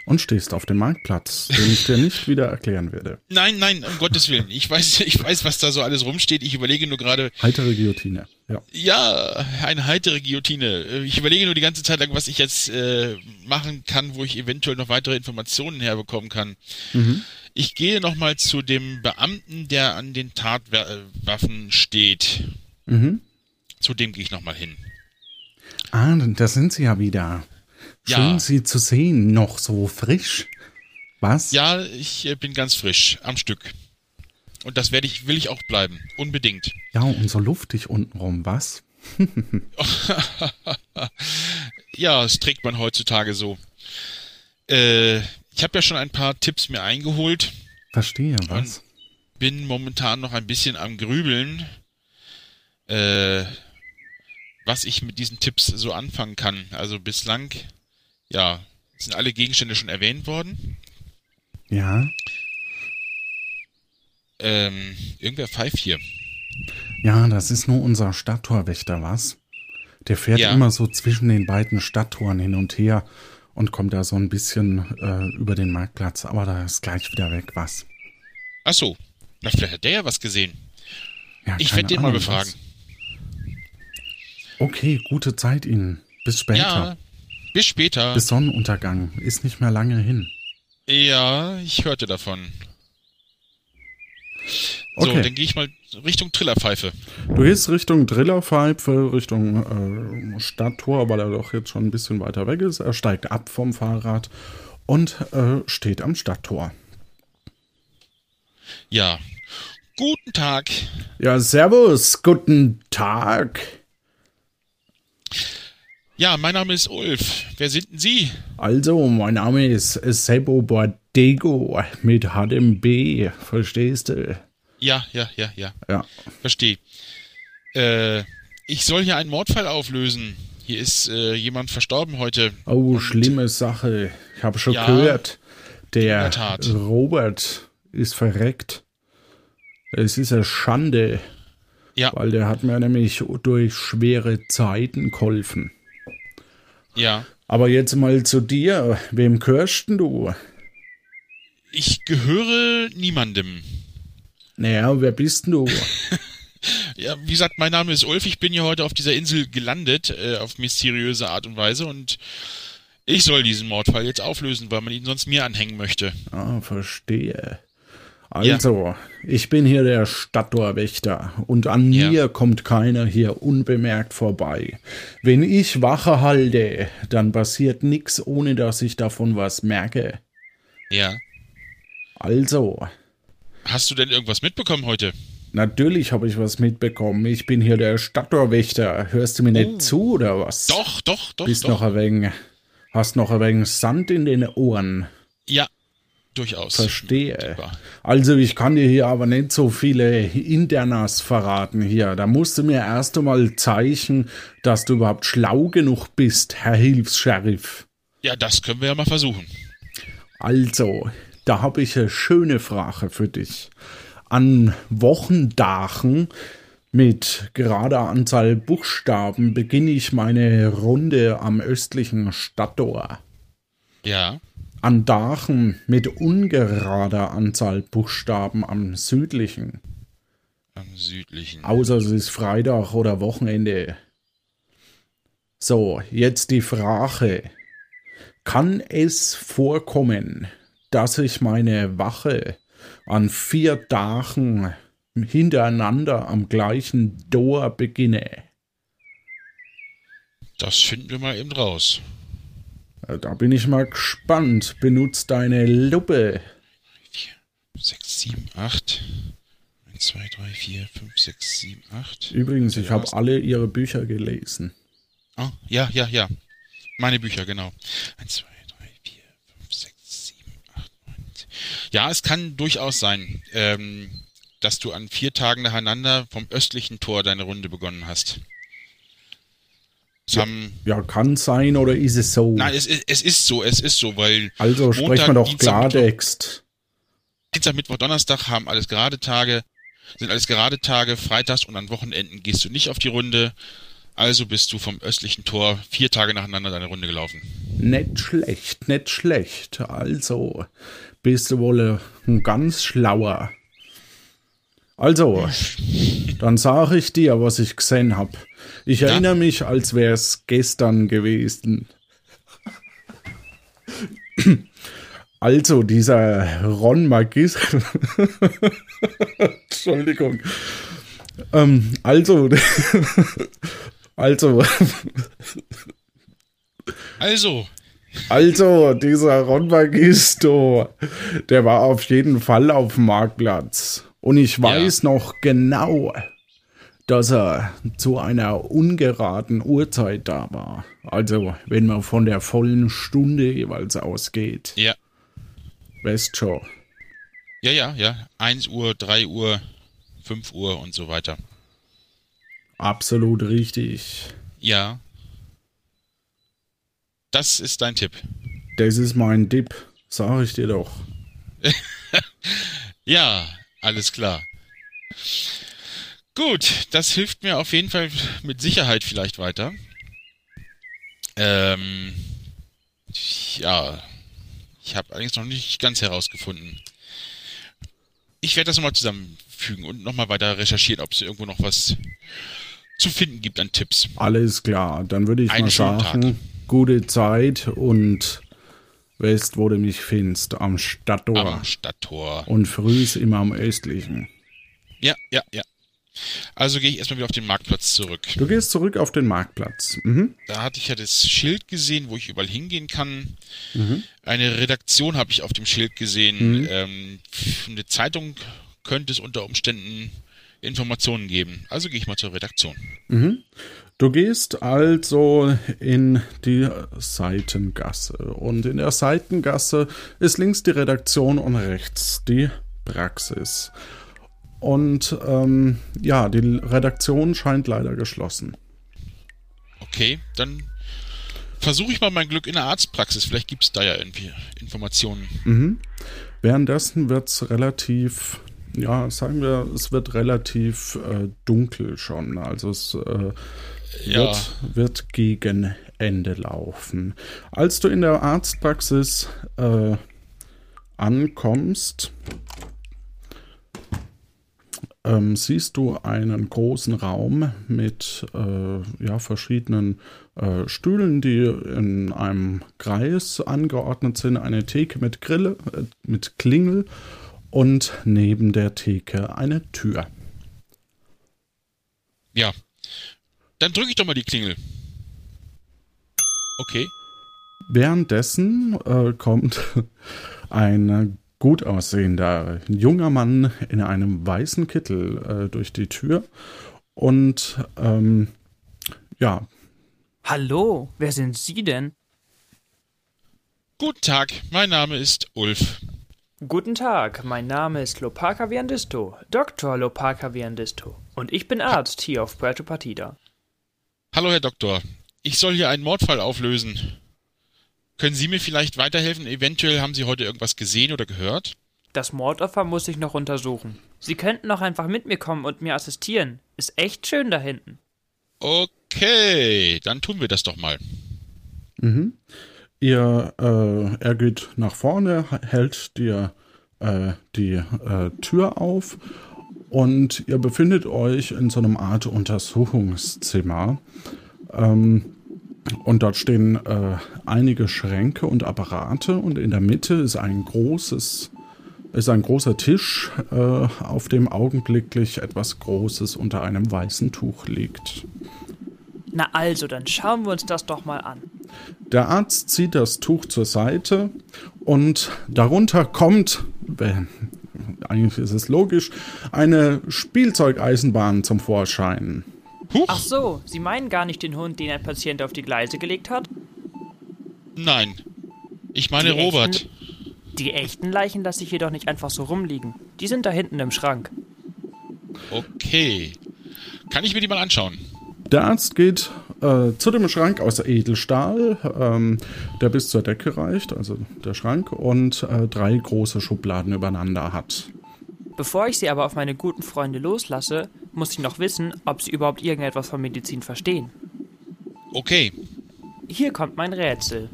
Speaker 1: Und stehst auf dem Marktplatz, den ich dir nicht wieder erklären werde.
Speaker 2: Nein, nein, um Gottes Willen. Ich weiß, [laughs] ich weiß, was da so alles rumsteht. Ich überlege nur gerade,
Speaker 1: Heitere Guillotine, ja.
Speaker 2: ja, eine heitere Guillotine. Ich überlege nur die ganze Zeit lang, was ich jetzt äh, machen kann, wo ich eventuell noch weitere Informationen herbekommen kann. Ich gehe nochmal zu dem Beamten, der an den Tatwaffen steht.
Speaker 1: Mhm.
Speaker 2: Zu dem gehe ich nochmal hin.
Speaker 1: Ah, da sind sie ja wieder. Schön,
Speaker 2: Ja.
Speaker 1: sie zu sehen, noch so frisch. Was?
Speaker 2: Ja, ich äh, bin ganz frisch am Stück. Und das werde ich, will ich auch bleiben. Unbedingt.
Speaker 1: Ja, und so luftig untenrum, was? [laughs]
Speaker 2: Ja, das trägt man heutzutage so. Äh, ich habe ja schon ein paar Tipps mir eingeholt.
Speaker 1: Verstehe, was?
Speaker 2: Bin momentan noch ein bisschen am Grübeln, äh, was ich mit diesen Tipps so anfangen kann. Also bislang, ja, sind alle Gegenstände schon erwähnt worden.
Speaker 1: Ja.
Speaker 2: Ähm, irgendwer pfeift hier.
Speaker 1: Ja, das ist nur unser Stadttorwächter, was? Der fährt
Speaker 2: Ja.
Speaker 1: immer so zwischen den beiden Stadttoren hin und her und kommt da so ein bisschen äh, über den Marktplatz, aber da ist gleich wieder weg, was?
Speaker 2: Ach so, na vielleicht hat der ja was gesehen.
Speaker 1: Ja,
Speaker 2: Ich werde den mal befragen.
Speaker 1: was. Okay, gute Zeit Ihnen. Bis später.
Speaker 2: Ja, bis später.
Speaker 1: Bis Sonnenuntergang. Ist nicht mehr lange hin.
Speaker 2: Ja, ich hörte davon. So,
Speaker 1: Okay.
Speaker 2: dann gehe ich mal Richtung Trillerpfeife.
Speaker 1: Du gehst Richtung Drillerpfeife, Richtung äh, Stadttor, weil er doch jetzt schon ein bisschen weiter weg ist. Er steigt ab vom Fahrrad und äh, steht am Stadttor.
Speaker 2: Ja. Guten Tag.
Speaker 1: Ja, servus, guten Tag.
Speaker 2: Ja, mein Name ist Ulf. Wer sind denn Sie?
Speaker 1: Also, mein Name ist Sebo Bordego mit HDMB, verstehst du?
Speaker 2: Ja, ja, ja, ja.
Speaker 1: Ja.
Speaker 2: Verstehe. Äh, ich soll hier einen Mordfall auflösen. Hier ist äh, jemand verstorben heute.
Speaker 1: Oh,
Speaker 2: Und-
Speaker 1: schlimme Sache. Ich habe schon
Speaker 2: Ja,
Speaker 1: gehört, der. Robert ist verreckt. Es ist eine Schande,
Speaker 2: Ja,
Speaker 1: weil der hat mir nämlich durch schwere Zeiten geholfen.
Speaker 2: Ja.
Speaker 1: Aber jetzt mal zu dir. Wem gehörst denn du?
Speaker 2: Ich gehöre niemandem.
Speaker 1: Naja, wer bist denn du? [laughs]
Speaker 2: Ja, wie gesagt, mein Name ist Ulf. Ich bin hier heute auf dieser Insel gelandet, äh, auf mysteriöse Art und Weise. Und ich soll diesen Mordfall jetzt auflösen, weil man ihn sonst mir anhängen möchte.
Speaker 1: Ah, verstehe. Also, ich bin hier der Stadttorwächter und an
Speaker 2: Ja.
Speaker 1: mir kommt keiner hier unbemerkt vorbei. Wenn ich Wache halte, dann passiert nix, ohne dass ich davon was merke.
Speaker 2: Ja.
Speaker 1: Also,
Speaker 2: Hast du denn irgendwas mitbekommen heute?
Speaker 1: natürlich habe ich was mitbekommen. Ich bin hier der Stadttorwächter. Hörst du mir nicht zu oder was?
Speaker 2: Oh. Doch, doch, doch,
Speaker 1: Bist
Speaker 2: doch.
Speaker 1: noch ein wenig, hast noch ein wenig Sand in den Ohren.
Speaker 2: Ja, durchaus.
Speaker 1: Verstehe. Also ich kann dir hier aber nicht so viele Internas verraten hier. Da musst du mir erst einmal zeichnen, dass du überhaupt schlau genug bist, Herr Hilfs-Sheriff.
Speaker 2: Ja, das können wir ja mal versuchen.
Speaker 1: Also, da habe ich eine schöne Frage für dich. An Wochendagen Mit gerader Anzahl Buchstaben beginne ich meine Runde am östlichen Stadttor.
Speaker 2: Ja.
Speaker 1: An Dachen mit ungerader Anzahl Buchstaben am südlichen.
Speaker 2: Am südlichen.
Speaker 1: Außer es ist Freitag oder Wochenende. So, jetzt die Frage. Kann es vorkommen, dass ich meine Wache an vier Tagen hintereinander am gleichen Tor beginne?
Speaker 2: Das finden wir mal eben raus.
Speaker 1: Äh, Da bin ich mal gespannt. Benutzt deine Lupe.
Speaker 2: 6, 7, 8. 1, 2, 3, 4, 5, 6, 7, 8.
Speaker 1: Übrigens, ich habe alle ihre Bücher gelesen.
Speaker 2: Ah, ja, ja, ja. Meine Bücher, genau. 1, 2, 3, 4, 5, 6, 7, 8, 9, 10. Ja, es kann durchaus sein, ähm, dass du an vier Tagen nacheinander vom östlichen Tor deine Runde begonnen hast. Es haben,
Speaker 1: Ja, kann sein oder ist es so?
Speaker 2: nein, es, ist- es ist so, es ist so, weil
Speaker 1: also sprechen wir doch
Speaker 2: Dienstag, Mittwoch-
Speaker 1: Klartext.
Speaker 2: Dienstag, Mittwoch, Donnerstag haben alles gerade Tage, sind alles gerade Tage, freitags und an Wochenenden gehst du nicht auf die Runde. Also bist du vom östlichen Tor vier Tage nacheinander deine Runde gelaufen.
Speaker 1: Nicht schlecht, nicht schlecht. Also, bist du wohl ein ganz schlauer. Also, dann sage ich dir, was ich gesehen hab. Ich
Speaker 2: Ja.
Speaker 1: erinnere mich, als wäre es gestern gewesen. Also, dieser Ron Magis. [laughs] Entschuldigung. Ähm, also, [laughs] also,
Speaker 2: Also,
Speaker 1: Also, dieser Ron Magisto, der war auf jeden Fall auf dem Marktplatz. Und ich weiß noch genau, dass er zu einer ungeraden Uhrzeit da war. Also, wenn man von der vollen Stunde jeweils ausgeht.
Speaker 2: ja,
Speaker 1: Weißt schon.
Speaker 2: ja, ja, ja. 1 Uhr, 3 Uhr, 5 Uhr und so weiter.
Speaker 1: Absolut richtig.
Speaker 2: Ja. Das ist dein Tipp.
Speaker 1: Das ist mein Tipp, sag ich dir doch. [laughs]
Speaker 2: Ja, alles klar. Gut, das hilft mir auf jeden Fall mit Sicherheit vielleicht weiter. Ähm, ja, ich habe allerdings noch nicht ganz herausgefunden. Ich werde das nochmal zusammenfügen und nochmal weiter recherchieren, ob es irgendwo noch was zu finden gibt an Tipps.
Speaker 1: Alles klar, dann würde ich
Speaker 2: Einen
Speaker 1: mal sagen,
Speaker 2: Tag.
Speaker 1: gute Zeit und wo du mich findest, am Stadttor.
Speaker 2: Am Stadttor.
Speaker 1: Und früh ist immer am östlichen.
Speaker 2: Ja, ja, ja. Also gehe ich erstmal wieder auf den Marktplatz zurück.
Speaker 1: Du gehst zurück auf den Marktplatz. Mhm.
Speaker 2: Da hatte ich ja das Schild gesehen, wo ich überall hingehen kann.
Speaker 1: Mhm.
Speaker 2: Eine Redaktion habe ich auf dem Schild gesehen. Ähm, eine Zeitung könnte es unter Umständen Informationen geben. Also gehe ich mal zur Redaktion.
Speaker 1: Du gehst also in die Seitengasse. Und in der Seitengasse ist links die Redaktion und rechts die Praxis. Und ähm, ja, die Redaktion scheint leider geschlossen.
Speaker 2: Okay, dann versuche ich mal mein Glück in der Arztpraxis. Vielleicht gibt es da ja irgendwie Informationen.
Speaker 1: Währenddessen wird es relativ, ja, sagen wir, es wird relativ äh, dunkel schon. Also es äh,
Speaker 2: Ja.
Speaker 1: wird, wird gegen Ende laufen. Als du in der Arztpraxis äh, ankommst, ähm, siehst du einen großen Raum mit äh, ja, verschiedenen äh, Stühlen, die in einem Kreis angeordnet sind, eine Theke mit Grille, äh, mit Klingel und neben der Theke eine Tür.
Speaker 2: Ja. Dann drücke ich doch mal die Klingel. Okay.
Speaker 1: Währenddessen äh, kommt [laughs] ein gut aussehender junger Mann in einem weißen Kittel äh, durch die Tür und ähm, ja,
Speaker 9: Hallo, wer sind Sie denn?
Speaker 2: Guten Tag, mein Name ist Ulf.
Speaker 9: Guten Tag, mein Name ist Lopaka Viandisto, Dr. Lopaka Viandisto. Und ich bin Arzt hier auf Puerto Partida.
Speaker 2: Hallo, Herr Doktor. Ich soll hier einen Mordfall auflösen. Können Sie mir vielleicht weiterhelfen? Eventuell haben Sie heute irgendwas gesehen oder gehört?
Speaker 9: Das Mordopfer muss ich noch untersuchen. Sie könnten auch einfach mit mir kommen und mir assistieren. Ist echt schön da hinten.
Speaker 2: Okay, dann tun wir das doch mal.
Speaker 1: Mhm. Ihr, äh, er geht nach vorne, hält dir äh, die äh, Tür auf und ihr befindet euch in so einem Art Untersuchungszimmer. Ähm, und dort stehen äh, einige Schränke und Apparate und in der Mitte ist ein großes, ist ein großer Tisch, äh, auf dem augenblicklich etwas Großes unter einem weißen Tuch liegt.
Speaker 9: Na also, dann schauen wir uns das doch mal an.
Speaker 1: Der Arzt zieht das Tuch zur Seite und darunter kommt, eigentlich ist es logisch, eine Spielzeugeisenbahn zum Vorschein.
Speaker 2: Huch.
Speaker 9: Ach so, Sie meinen gar nicht den Hund, den ein Patient auf die Gleise gelegt hat?
Speaker 2: Nein. Ich meine
Speaker 9: Die
Speaker 2: Robert.
Speaker 9: echten- Die echten Leichen lasse ich jedoch nicht einfach so rumliegen. Die sind da hinten im Schrank.
Speaker 2: Okay. Kann ich mir die mal anschauen?
Speaker 1: Der Arzt geht äh, zu dem Schrank aus Edelstahl, ähm, der bis zur Decke reicht, also der Schrank, und äh, drei große Schubladen übereinander hat.
Speaker 9: Bevor ich Sie aber auf meine guten Freunde loslasse, muss ich noch wissen, ob Sie überhaupt irgendetwas von Medizin verstehen.
Speaker 2: Okay.
Speaker 9: Hier kommt mein Rätsel.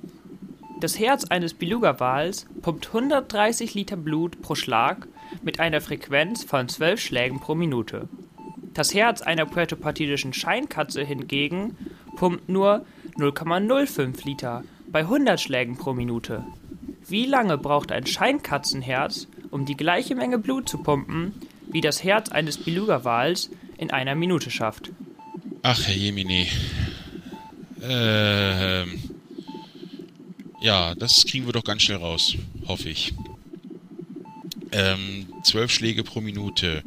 Speaker 9: Das Herz eines Beluga-Wals pumpt 130 Liter Blut pro Schlag mit einer Frequenz von 12 Schlägen pro Minute. Das Herz einer puertopartidischen Scheinkatze hingegen pumpt nur 0,05 Liter bei 100 Schlägen pro Minute. Wie lange braucht ein Scheinkatzenherz, um die gleiche Menge Blut zu pumpen, wie das Herz eines Beluga-Wals in einer Minute schafft?
Speaker 2: Ach, Herr Jemine. Ähm. Ja, das kriegen wir doch ganz schnell raus. Hoffe ich. Ähm, zwölf Schläge pro Minute.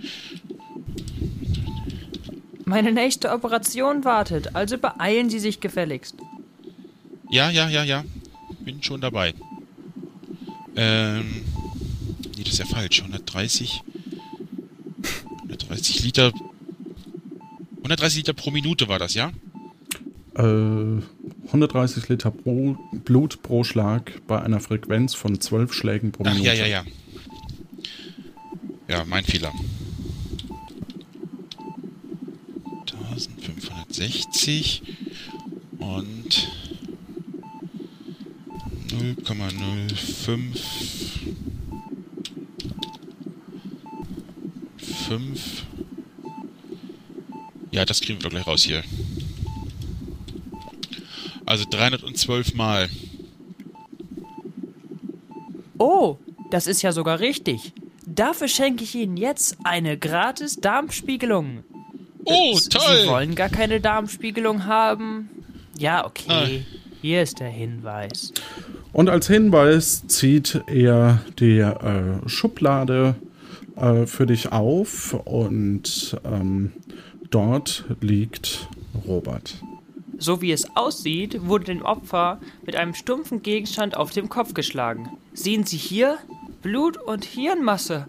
Speaker 9: Meine nächste Operation wartet, also beeilen Sie sich gefälligst.
Speaker 2: Ja, ja, ja, ja. Bin schon dabei. Ähm. Nee, das ist ja falsch. 130. 130 Liter. 130 Liter pro Minute war das, ja?
Speaker 1: Äh, 130 Liter pro Blut pro Schlag bei einer Frequenz von 12 Schlägen pro
Speaker 2: Ach,
Speaker 1: Minute.
Speaker 2: ja, ja, ja. Ja, mein Fehler. 1560 und 0,05 5 Ja, das kriegen wir doch gleich raus hier. Also 312 Mal.
Speaker 9: Oh, das ist ja sogar richtig. Dafür schenke ich Ihnen jetzt eine gratis Darmspiegelung.
Speaker 2: Oh,
Speaker 9: Sie
Speaker 2: toll!
Speaker 9: wollen gar keine Darmspiegelung haben? Ja, okay.
Speaker 2: Nein.
Speaker 9: Hier ist der Hinweis.
Speaker 1: Und als Hinweis zieht er die äh, Schublade äh, für dich auf und ähm, dort liegt Robert.
Speaker 9: So wie es aussieht, wurde dem Opfer mit einem stumpfen Gegenstand auf dem Kopf geschlagen. Sehen Sie hier? Blut und Hirnmasse.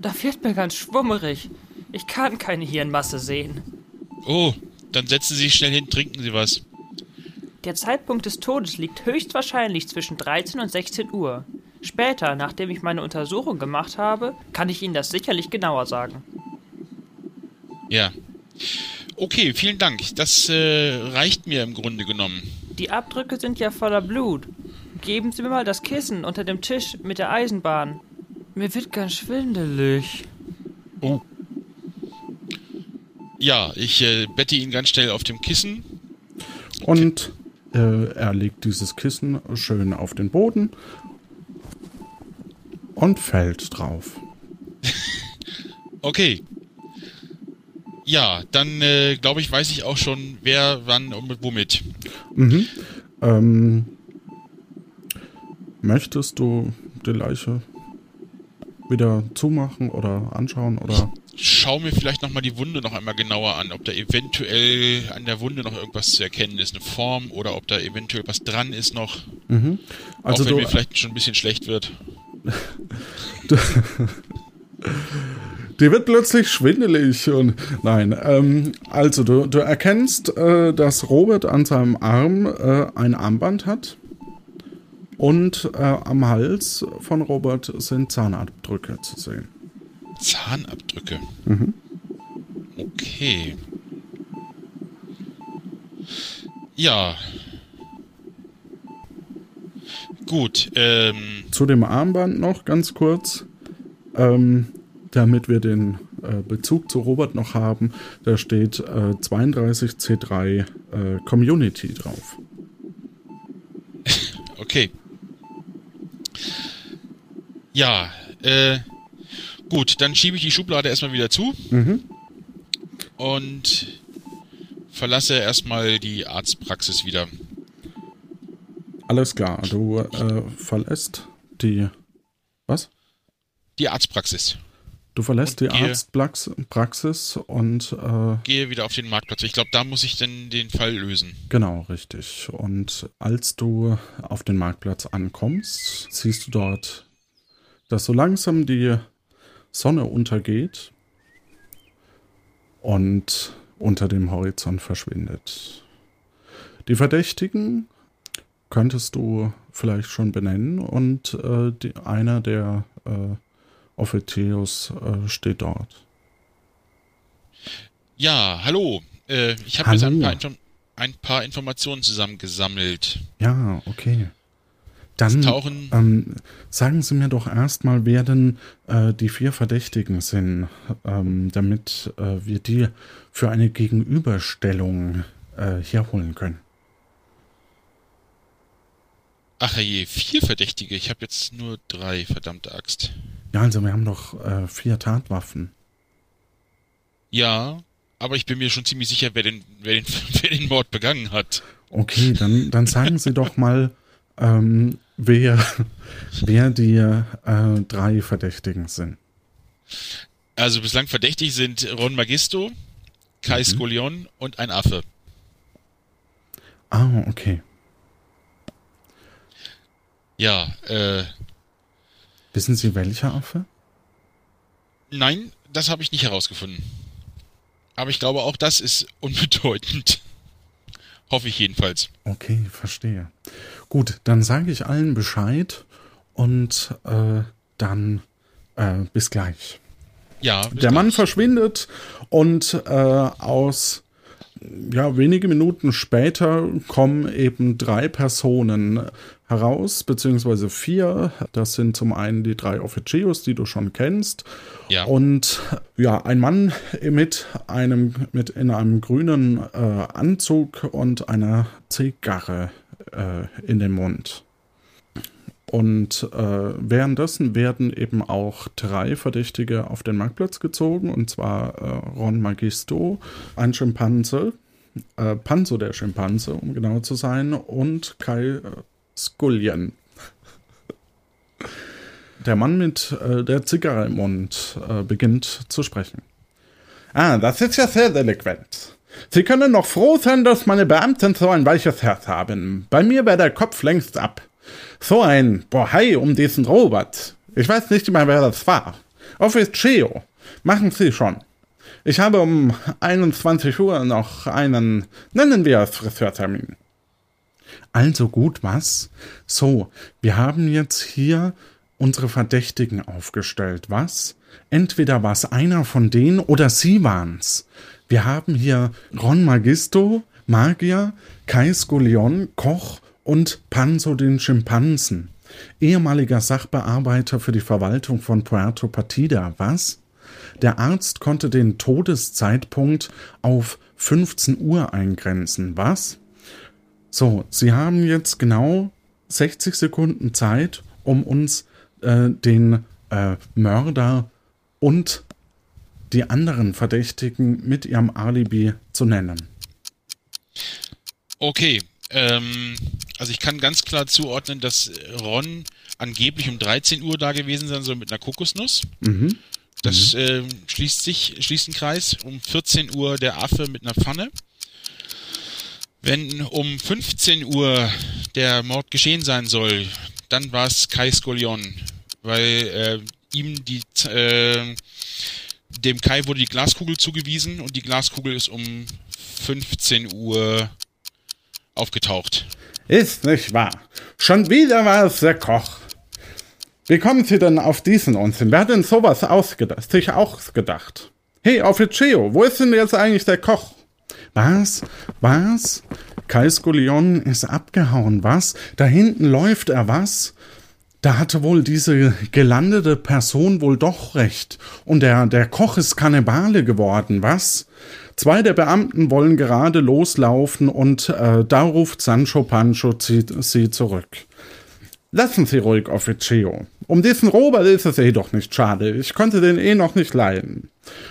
Speaker 9: Da wird mir ganz schwummerig. Ich kann keine Hirnmasse sehen.
Speaker 2: Oh, dann setzen Sie sich schnell hin, trinken Sie was.
Speaker 9: Der Zeitpunkt des Todes liegt höchstwahrscheinlich zwischen 13 und 16 Uhr. Später, nachdem ich meine Untersuchung gemacht habe, kann ich Ihnen das sicherlich genauer sagen.
Speaker 2: Ja. Okay, vielen Dank. Das äh, reicht mir im Grunde genommen.
Speaker 9: Die Abdrücke sind ja voller Blut. Geben Sie mir mal das Kissen unter dem Tisch mit der Eisenbahn. Mir wird ganz schwindelig.
Speaker 2: Oh. Ja, ich äh, bette ihn ganz schnell auf dem Kissen.
Speaker 1: Und äh, er legt dieses Kissen schön auf den Boden und fällt drauf.
Speaker 2: Okay. Ja, dann äh, glaube ich, weiß ich auch schon, wer, wann und womit.
Speaker 1: Mhm. Ähm, möchtest du die Leiche wieder zumachen oder anschauen oder?
Speaker 2: Schau mir vielleicht nochmal die Wunde noch einmal genauer an, ob da eventuell an der Wunde noch irgendwas zu erkennen ist, eine Form oder ob da eventuell was dran ist noch.
Speaker 1: Mhm. Also
Speaker 2: auch wenn
Speaker 1: du,
Speaker 2: mir vielleicht schon ein bisschen schlecht wird.
Speaker 1: Dir wird plötzlich schwindelig und nein. Ähm, also du, du erkennst, äh, dass Robert an seinem Arm äh, ein Armband hat Und äh, am Hals von Robert sind Zahnabdrücke zu sehen.
Speaker 2: Zahnabdrücke.
Speaker 1: Mhm.
Speaker 2: Okay. Ja. Gut, ähm,
Speaker 1: Zu dem Armband noch ganz kurz, ähm, damit wir den äh, Bezug zu Robert noch haben. Da steht äh, 32C3 äh, Community drauf. [laughs]
Speaker 2: okay. Ja, äh, gut, dann schiebe ich die Schublade erstmal wieder zu
Speaker 1: Mhm.
Speaker 2: und verlasse erstmal die Arztpraxis wieder.
Speaker 1: Alles klar, du äh, verlässt die. Was?
Speaker 2: Die Arztpraxis.
Speaker 1: Du verlässt
Speaker 2: Und
Speaker 1: die Arztpraxis und äh,
Speaker 2: Gehe wieder auf den Marktplatz. Ich glaube, da muss ich dann den Fall lösen.
Speaker 1: genau, richtig. Und als du auf den Marktplatz ankommst, siehst du dort, dass so langsam die Sonne untergeht und unter dem Horizont verschwindet. Die Verdächtigen könntest du vielleicht schon benennen und äh, die, einer der äh, Offiziers äh, steht dort.
Speaker 2: Ja, hallo. Äh, ich habe jetzt ein paar, Inform ein paar Informationen zusammengesammelt.
Speaker 1: Ja, okay. Dann ähm, sagen Sie mir doch erstmal, wer denn äh, die vier Verdächtigen sind, ähm, damit äh, wir die für eine Gegenüberstellung äh, herholen können.
Speaker 2: Ach je, vier Verdächtige. Ich habe jetzt nur drei, verdammte Axt.
Speaker 1: Ja, also wir haben doch äh, vier Tatwaffen.
Speaker 2: Ja, aber ich bin mir schon ziemlich sicher, wer den, wer den, [laughs] wer den Mord begangen hat.
Speaker 1: Okay, dann, dann sagen Sie doch mal, ähm, wer, wer die äh, drei Verdächtigen sind.
Speaker 2: Also bislang verdächtig sind Ron Magisto, Kai
Speaker 1: Mhm.
Speaker 2: Skolion und ein Affe.
Speaker 1: Ah, okay.
Speaker 2: Ja, äh,
Speaker 1: Wissen Sie, welcher Affe?
Speaker 2: nein, das habe ich nicht herausgefunden. Aber ich glaube, auch das ist unbedeutend. [laughs] Hoffe ich jedenfalls.
Speaker 1: Okay, verstehe. Gut, dann sage ich allen Bescheid und äh, dann äh, bis gleich.
Speaker 2: Ja, bis
Speaker 1: Der Mann
Speaker 2: gleich.
Speaker 1: verschwindet und äh, aus ja, wenige Minuten später kommen eben drei Personen heraus, beziehungsweise vier. Das sind zum einen die drei Officios, die du schon kennst.
Speaker 2: Ja.
Speaker 1: Und ja, ein Mann mit einem, mit in einem grünen äh, Anzug und einer Zigarre äh, in den Mund. Und äh, währenddessen werden eben auch drei Verdächtige auf den Marktplatz gezogen, und zwar äh, Ron Magisto, ein Schimpanse, äh, Panzo der Schimpanse, um genau zu sein, und Kai Skullion. Der Mann mit äh, der Zigarre im Mund äh, beginnt zu sprechen. Ah, das ist ja sehr delinquent. Sie können noch froh sein, dass meine Beamten so ein weiches Herz haben. Bei mir wäre der Kopf längst ab. So ein Bohai um diesen Robert. Ich weiß nicht mehr, wer das war. Officio. Machen Sie schon. Ich habe um 21 Uhr noch einen, nennen wir es Friseurtermin. Also gut, was? So, wir haben jetzt hier unsere Verdächtigen aufgestellt, was? Entweder war es einer von denen oder sie waren's. Wir haben hier Ron Magisto, Magier, Kai Skolion, Koch und Panzo den Schimpansen. Ehemaliger Sachbearbeiter für die Verwaltung von Puerto Partida, was? Der Arzt konnte den Todeszeitpunkt auf 15 Uhr eingrenzen, was? So, Sie haben jetzt genau 60 Sekunden Zeit, um uns äh, den äh, Mörder und die anderen Verdächtigen mit ihrem Alibi zu nennen.
Speaker 2: Okay, ähm, also ich kann ganz klar zuordnen, dass Ron angeblich um 13 Uhr da gewesen sein soll mit einer Kokosnuss.
Speaker 1: Mhm.
Speaker 2: Das ähm, schließt sich, schließt einen Kreis. Um 14 Uhr der Affe mit einer Pfanne. Wenn um 15 Uhr der Mord geschehen sein soll, dann war es Kai Skolion, weil äh, ihm die äh, dem Kai wurde die Glaskugel zugewiesen und die Glaskugel ist um 15 Uhr aufgetaucht.
Speaker 1: Ist nicht wahr. Schon wieder war es der Koch. Wie kommen Sie denn auf diesen Unsinn? Wer hat denn sowas ausgedacht, sich ausgedacht? Hey, Officio, wo ist denn jetzt eigentlich der Koch? Was? Was? Kai Skullion ist abgehauen, was? Da hinten läuft er, was? Da hatte wohl diese gelandete Person wohl doch recht. Und der, der Koch ist Kannibale geworden, was? Zwei der Beamten wollen gerade loslaufen und äh, da ruft Sancho Pancho sie, sie zurück. Lassen Sie ruhig, Officio. Um diesen Robert ist es eh doch nicht schade. Ich konnte den eh noch nicht leiden.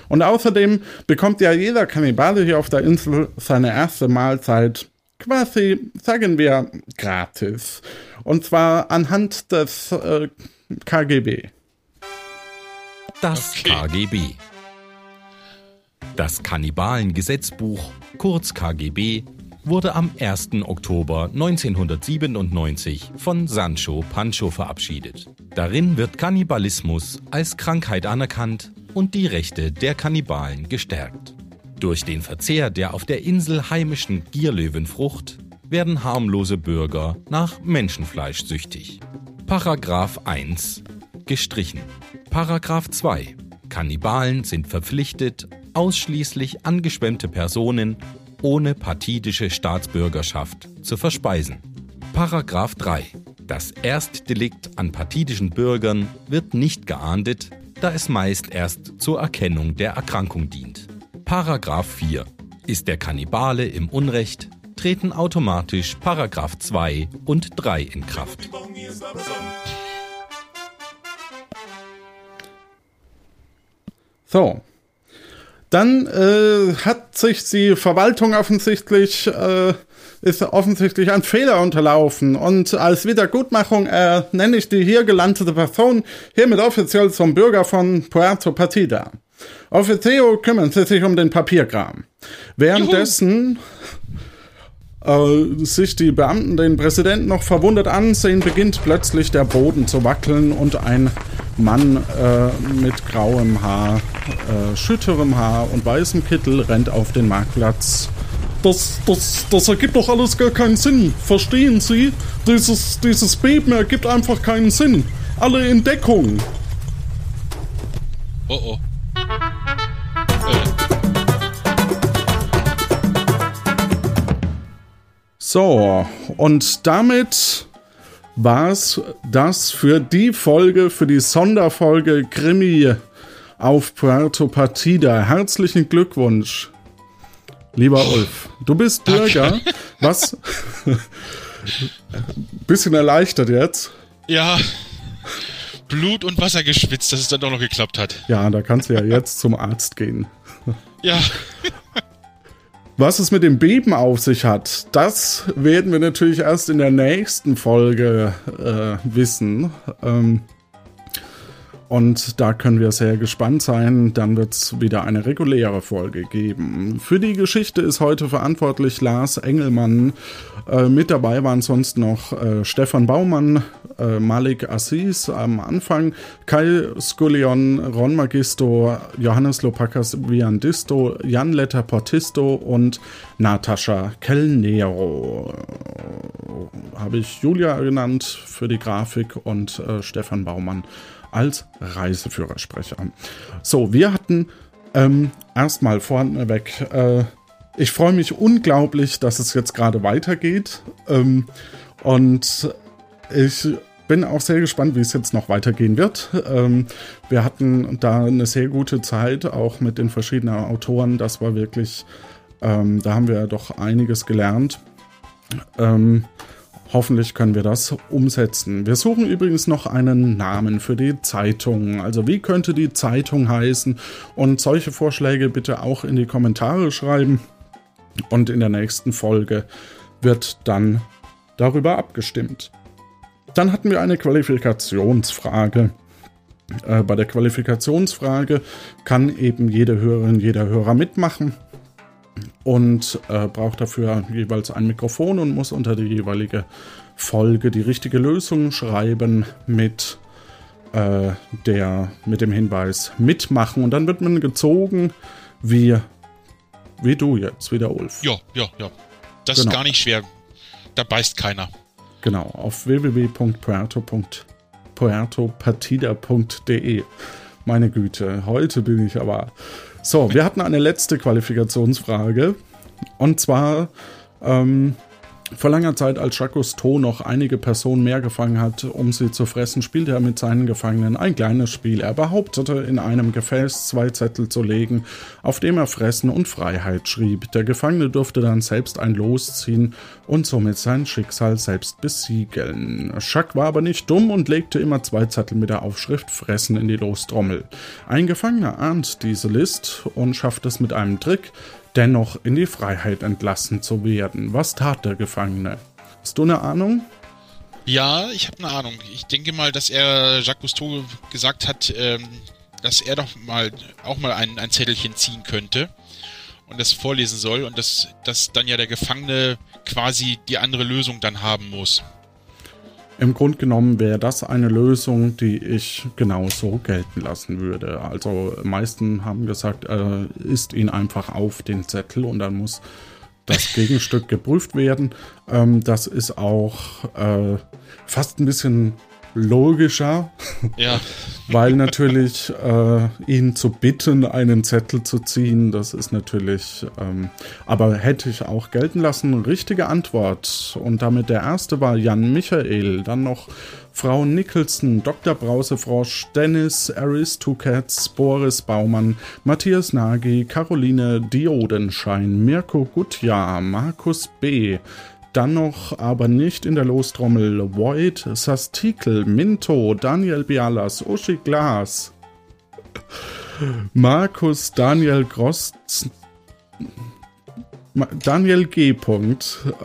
Speaker 1: Und außerdem bekommt ja jeder Kannibale hier auf der Insel seine erste Mahlzeit quasi, sagen wir, gratis. Und zwar anhand des äh, KGB.
Speaker 4: Das KGB. Das Kannibalengesetzbuch, kurz KGB, wurde am 1. Oktober 1997 von Sancho Pancho verabschiedet. Darin wird Kannibalismus als Krankheit anerkannt und die Rechte der Kannibalen gestärkt. Durch den Verzehr der auf der Insel heimischen Gierlöwenfrucht werden harmlose Bürger nach Menschenfleisch süchtig. Paragraph 1 gestrichen. Paragraph 2 Kannibalen sind verpflichtet, ausschließlich angeschwemmte Personen ohne partidische Staatsbürgerschaft zu verspeisen. Paragraph 3 Das Erstdelikt an partidischen Bürgern wird nicht geahndet, da es meist erst zur Erkennung der Erkrankung dient. Paragraph 4 Ist der Kannibale im Unrecht, treten automatisch Paragraph 2 und 3 in Kraft.
Speaker 1: So. Dann äh, hat sich die Verwaltung offensichtlich, äh, ist offensichtlich ein Fehler unterlaufen. Und als Wiedergutmachung äh, nenne ich die hier gelandete Person hiermit offiziell zum Bürger von Puerto Partida. Officio kümmern Sie sich um den Papierkram. Währenddessen äh, sich die Beamten den Präsidenten noch verwundert ansehen, beginnt plötzlich der Boden zu wackeln und ein Mann äh, mit grauem Haar, äh, schütterem Haar und weißem Kittel rennt auf den Marktplatz. Das, das, das ergibt doch alles gar keinen Sinn. Verstehen Sie? Dieses, dieses Beben ergibt einfach keinen Sinn. Alle in Deckung.
Speaker 2: Oh oh.
Speaker 1: So, und damit war's das für die Folge, für die Sonderfolge Krimi auf Puerto Partida. Herzlichen Glückwunsch, lieber Ulf. Du bist Bürger. Was? [laughs] Bisschen erleichtert jetzt.
Speaker 2: Ja. Blut und Wasser geschwitzt, dass es dann doch noch geklappt hat.
Speaker 1: Ja, da kannst du ja jetzt zum Arzt gehen. [laughs]
Speaker 2: Ja.
Speaker 1: Was es mit dem Beben auf sich hat, das werden wir natürlich erst in der nächsten Folge äh, wissen. Ähm, und da können wir sehr gespannt sein. Dann wird es wieder eine reguläre Folge geben. Für die Geschichte ist heute verantwortlich Lars Engelmann. Äh, mit dabei waren sonst noch äh, Stefan Baumann, äh, Malik Assis am Anfang, Kai Skullion, Ron Magisto, Johannes Lopakas Viandisto, Jan Letter Portisto und Natascha Kellnero. Habe ich Julia genannt für die Grafik und äh, Stefan Baumann als Reiseführersprecher. So, wir hatten ähm, erstmal vorneweg, äh, ich freue mich unglaublich, dass es jetzt gerade weitergeht. Ähm, und ich bin auch sehr gespannt, wie es jetzt noch weitergehen wird. Ähm, wir hatten da eine sehr gute Zeit, auch mit den verschiedenen Autoren. Das war wirklich, ähm, da haben wir doch einiges gelernt. Ähm, Hoffentlich können wir das umsetzen. Wir suchen übrigens noch einen Namen für die Zeitung. Also wie könnte die Zeitung heißen? Und solche Vorschläge bitte auch in die Kommentare schreiben. Und in der nächsten Folge wird dann darüber abgestimmt. Dann hatten wir eine Qualifikationsfrage. Äh, bei der Qualifikationsfrage kann eben jede Hörerin, jeder Hörer mitmachen und äh, braucht dafür jeweils ein Mikrofon und muss unter die jeweilige Folge die richtige Lösung schreiben mit äh, der mit dem Hinweis mitmachen und dann wird man gezogen wie wie du jetzt, wie der Ulf.
Speaker 2: Ja, ja, ja. Das
Speaker 1: Genau.
Speaker 2: ist gar nicht schwer. Da beißt keiner.
Speaker 1: Genau, auf www.puerto.puertopartida.de. Meine Güte, heute bin ich aber. So, wir hatten eine letzte Qualifikationsfrage. Und zwar ähm, vor langer Zeit, als Jacques Cousteau noch einige Personen mehr gefangen hat, um sie zu fressen, spielte er mit seinen Gefangenen ein kleines Spiel. Er behauptete, in einem Gefäß zwei Zettel zu legen, auf dem er Fressen und Freiheit schrieb. Der Gefangene durfte dann selbst ein Los ziehen und somit sein Schicksal selbst besiegeln. Jacques war aber nicht dumm und legte immer zwei Zettel mit der Aufschrift Fressen in die Lostrommel. Ein Gefangener ahnt diese List und schafft es mit einem Trick, dennoch in die Freiheit entlassen zu werden. Was tat der Gefangene? Hast du eine Ahnung?
Speaker 2: Ja, ich habe eine Ahnung. Ich denke mal, dass er Jacques Cousteau gesagt hat, ähm, dass er doch mal auch mal ein, ein Zettelchen ziehen könnte und das vorlesen soll und dass, dass dann ja der Gefangene quasi die andere Lösung dann haben muss.
Speaker 1: Im Grunde genommen wäre das eine Lösung, die ich genauso gelten lassen würde. Also meisten haben gesagt, äh, isst ihn einfach auf den Zettel und dann muss das Gegenstück geprüft werden. Ähm, das ist auch äh, fast ein bisschen logischer,
Speaker 2: ja. [laughs]
Speaker 1: weil natürlich äh, ihn zu bitten, einen Zettel zu ziehen, das ist natürlich, ähm, aber hätte ich auch gelten lassen. Richtige Antwort. Und damit der erste war Jan Michael, dann noch Frau Nicholson, Dr. Brausefrosch, Dennis, Aristocats, Boris Baumann, Matthias Nagy, Caroline Diodenschein, Mirko Gutjahr, Markus B., dann noch, aber nicht in der Lostrommel, Void, Sastikel, Minto, Daniel Bialas, Uschi Glas, Markus, Daniel Gross, Daniel G.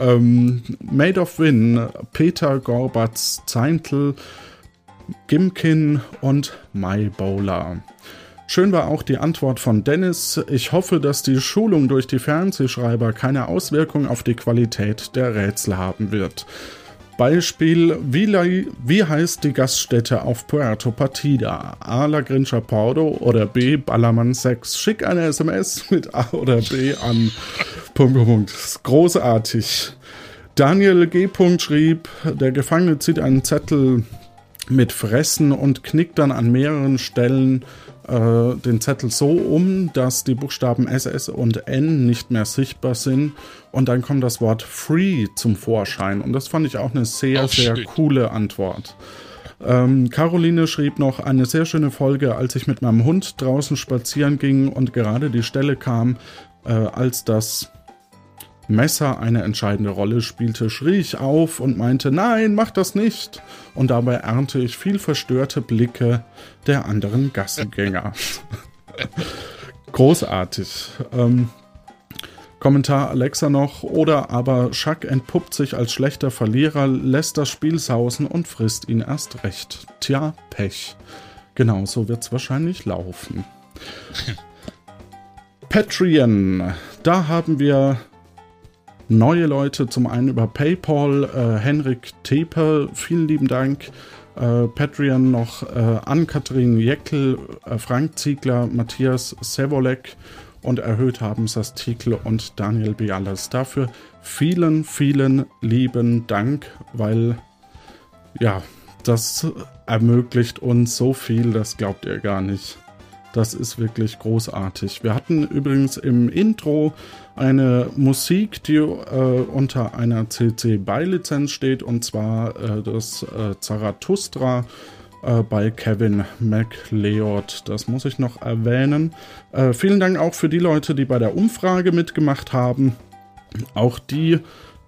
Speaker 1: Ähm, Made of Win, Peter Gorbatz, Zeintel, Gimkin und My Bowler. Schön war auch die Antwort von Dennis. Ich hoffe, dass die Schulung durch die Fernsehschreiber keine Auswirkung auf die Qualität der Rätsel haben wird. Beispiel, wie, wie heißt die Gaststätte auf Puerto Partida? A. La Grincha Pordo oder B. Ballermann 6? Schick eine SMS mit A oder B an. [laughs] Punkt, Punkt. Großartig. Daniel G. schrieb, der Gefangene zieht einen Zettel mit Fressen und knickt dann an mehreren Stellen äh, den Zettel so um, dass die Buchstaben SS und N nicht mehr sichtbar sind. Und dann kommt das Wort Free zum Vorschein. Und das fand ich auch eine sehr, oh, sehr coole Antwort. Ähm, Caroline schrieb noch eine sehr schöne Folge, als ich mit meinem Hund draußen spazieren ging und gerade die Stelle kam, äh, als das Messer eine entscheidende Rolle spielte, schrie ich auf und meinte, nein, mach das nicht. Und dabei ernte ich viel verstörte Blicke der anderen Gassengänger. [laughs] Großartig. Ähm, Kommentar Alexa noch, oder aber Chuck entpuppt sich als schlechter Verlierer, lässt das Spiel sausen und frisst ihn erst recht. Tja, Pech. Genau so wird's wahrscheinlich laufen. [laughs] Patreon. Da haben wir neue Leute, zum einen über PayPal, äh, Henrik Tepe, vielen lieben Dank. Äh, Patreon noch äh, Ann-Kathrin Jeckel, äh, Frank Ziegler, Matthias Sevolek und erhöht haben Sastikl und Daniel Bialas. Dafür vielen, vielen lieben Dank, weil ja, das ermöglicht uns so viel, das glaubt ihr gar nicht. Das ist wirklich großartig. Wir hatten übrigens im Intro eine Musik, die äh, unter einer CC BY-Lizenz steht, und zwar äh, das äh, Zarathustra äh, bei Kevin MacLeod. Das muss ich noch erwähnen. Äh, vielen Dank auch für die Leute, die bei der Umfrage mitgemacht haben. Auch die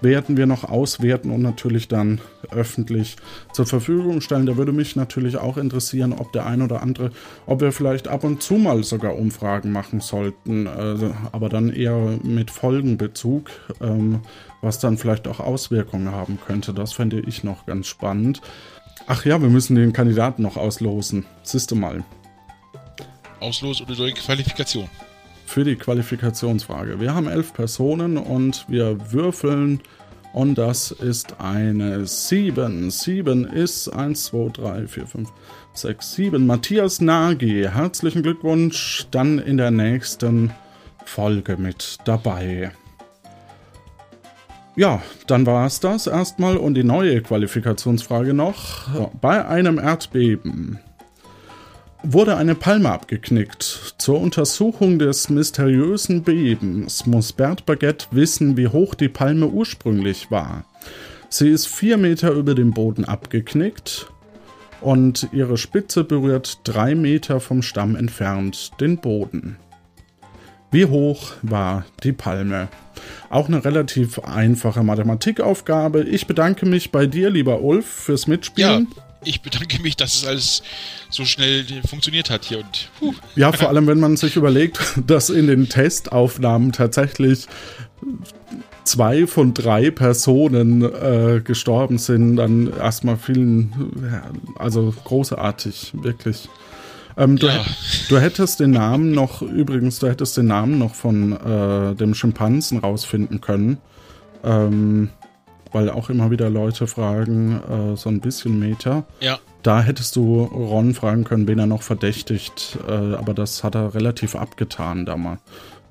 Speaker 1: werden wir noch auswerten und natürlich dann öffentlich zur Verfügung stellen. Da würde mich natürlich auch interessieren, ob der ein oder andere, ob wir vielleicht ab und zu mal sogar Umfragen machen sollten, äh, aber dann eher mit Folgenbezug, ähm, was dann vielleicht auch Auswirkungen haben könnte. Das fände ich noch ganz spannend. Ach ja, wir müssen den Kandidaten noch auslosen. Siehst du mal.
Speaker 2: Auslos oder durch Qualifikation?
Speaker 1: Für die Qualifikationsfrage. Wir haben elf Personen und wir würfeln und das ist eine 7. 7 ist 1, 2, 3, 4, 5, 6, 7. Matthias Nagy, herzlichen Glückwunsch. Dann in der nächsten Folge mit dabei. Ja, dann war es das erstmal und die neue Qualifikationsfrage noch. Bei einem Erdbeben wurde eine Palme abgeknickt. Zur Untersuchung des mysteriösen Bebens muss Bert Baguette wissen, wie hoch die Palme ursprünglich war. Sie ist vier Meter über dem Boden abgeknickt und ihre Spitze berührt drei Meter vom Stamm entfernt den Boden. Wie hoch war die Palme? Auch eine relativ einfache Mathematikaufgabe. Ich bedanke mich bei dir, lieber Ulf, fürs Mitspielen.
Speaker 2: Ja, ich bedanke mich, dass es alles so schnell funktioniert hat hier und. Puh.
Speaker 1: Ja, vor allem, wenn man sich überlegt, [laughs] dass in den Testaufnahmen tatsächlich zwei von drei Personen äh, gestorben sind, dann erstmal vielen, also großartig, wirklich. Ähm, du,
Speaker 2: Ja.
Speaker 1: du hättest den Namen noch, übrigens, du hättest den Namen noch von äh, dem Schimpansen rausfinden können. Ähm, weil auch immer wieder Leute fragen, äh, so ein bisschen Meter.
Speaker 2: Ja.
Speaker 1: Da hättest du Ron fragen können, wen er noch verdächtigt, äh, aber das hat er relativ abgetan damals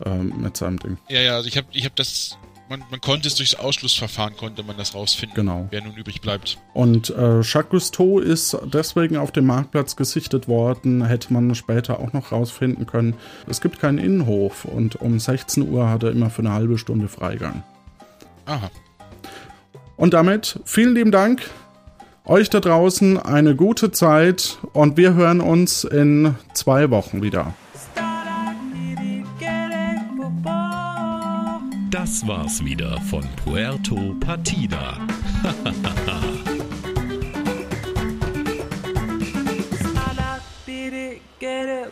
Speaker 1: ähm, mit seinem Ding.
Speaker 2: Ja, ja, also ich habe ich hab das. Man, man konnte es durchs Ausschlussverfahren, konnte man das rausfinden,
Speaker 1: Genau.
Speaker 2: wer nun übrig bleibt.
Speaker 1: Und äh, Jacques Cousteau ist deswegen auf dem Marktplatz gesichtet worden, hätte man später auch noch rausfinden können. Es gibt keinen Innenhof und um 16 Uhr hat er immer für eine halbe Stunde Freigang.
Speaker 2: Aha.
Speaker 1: Und damit vielen lieben Dank. Euch da draußen eine gute Zeit und wir hören uns in zwei Wochen wieder.
Speaker 4: Das war's wieder von Puerto Partida. Get [laughs] it,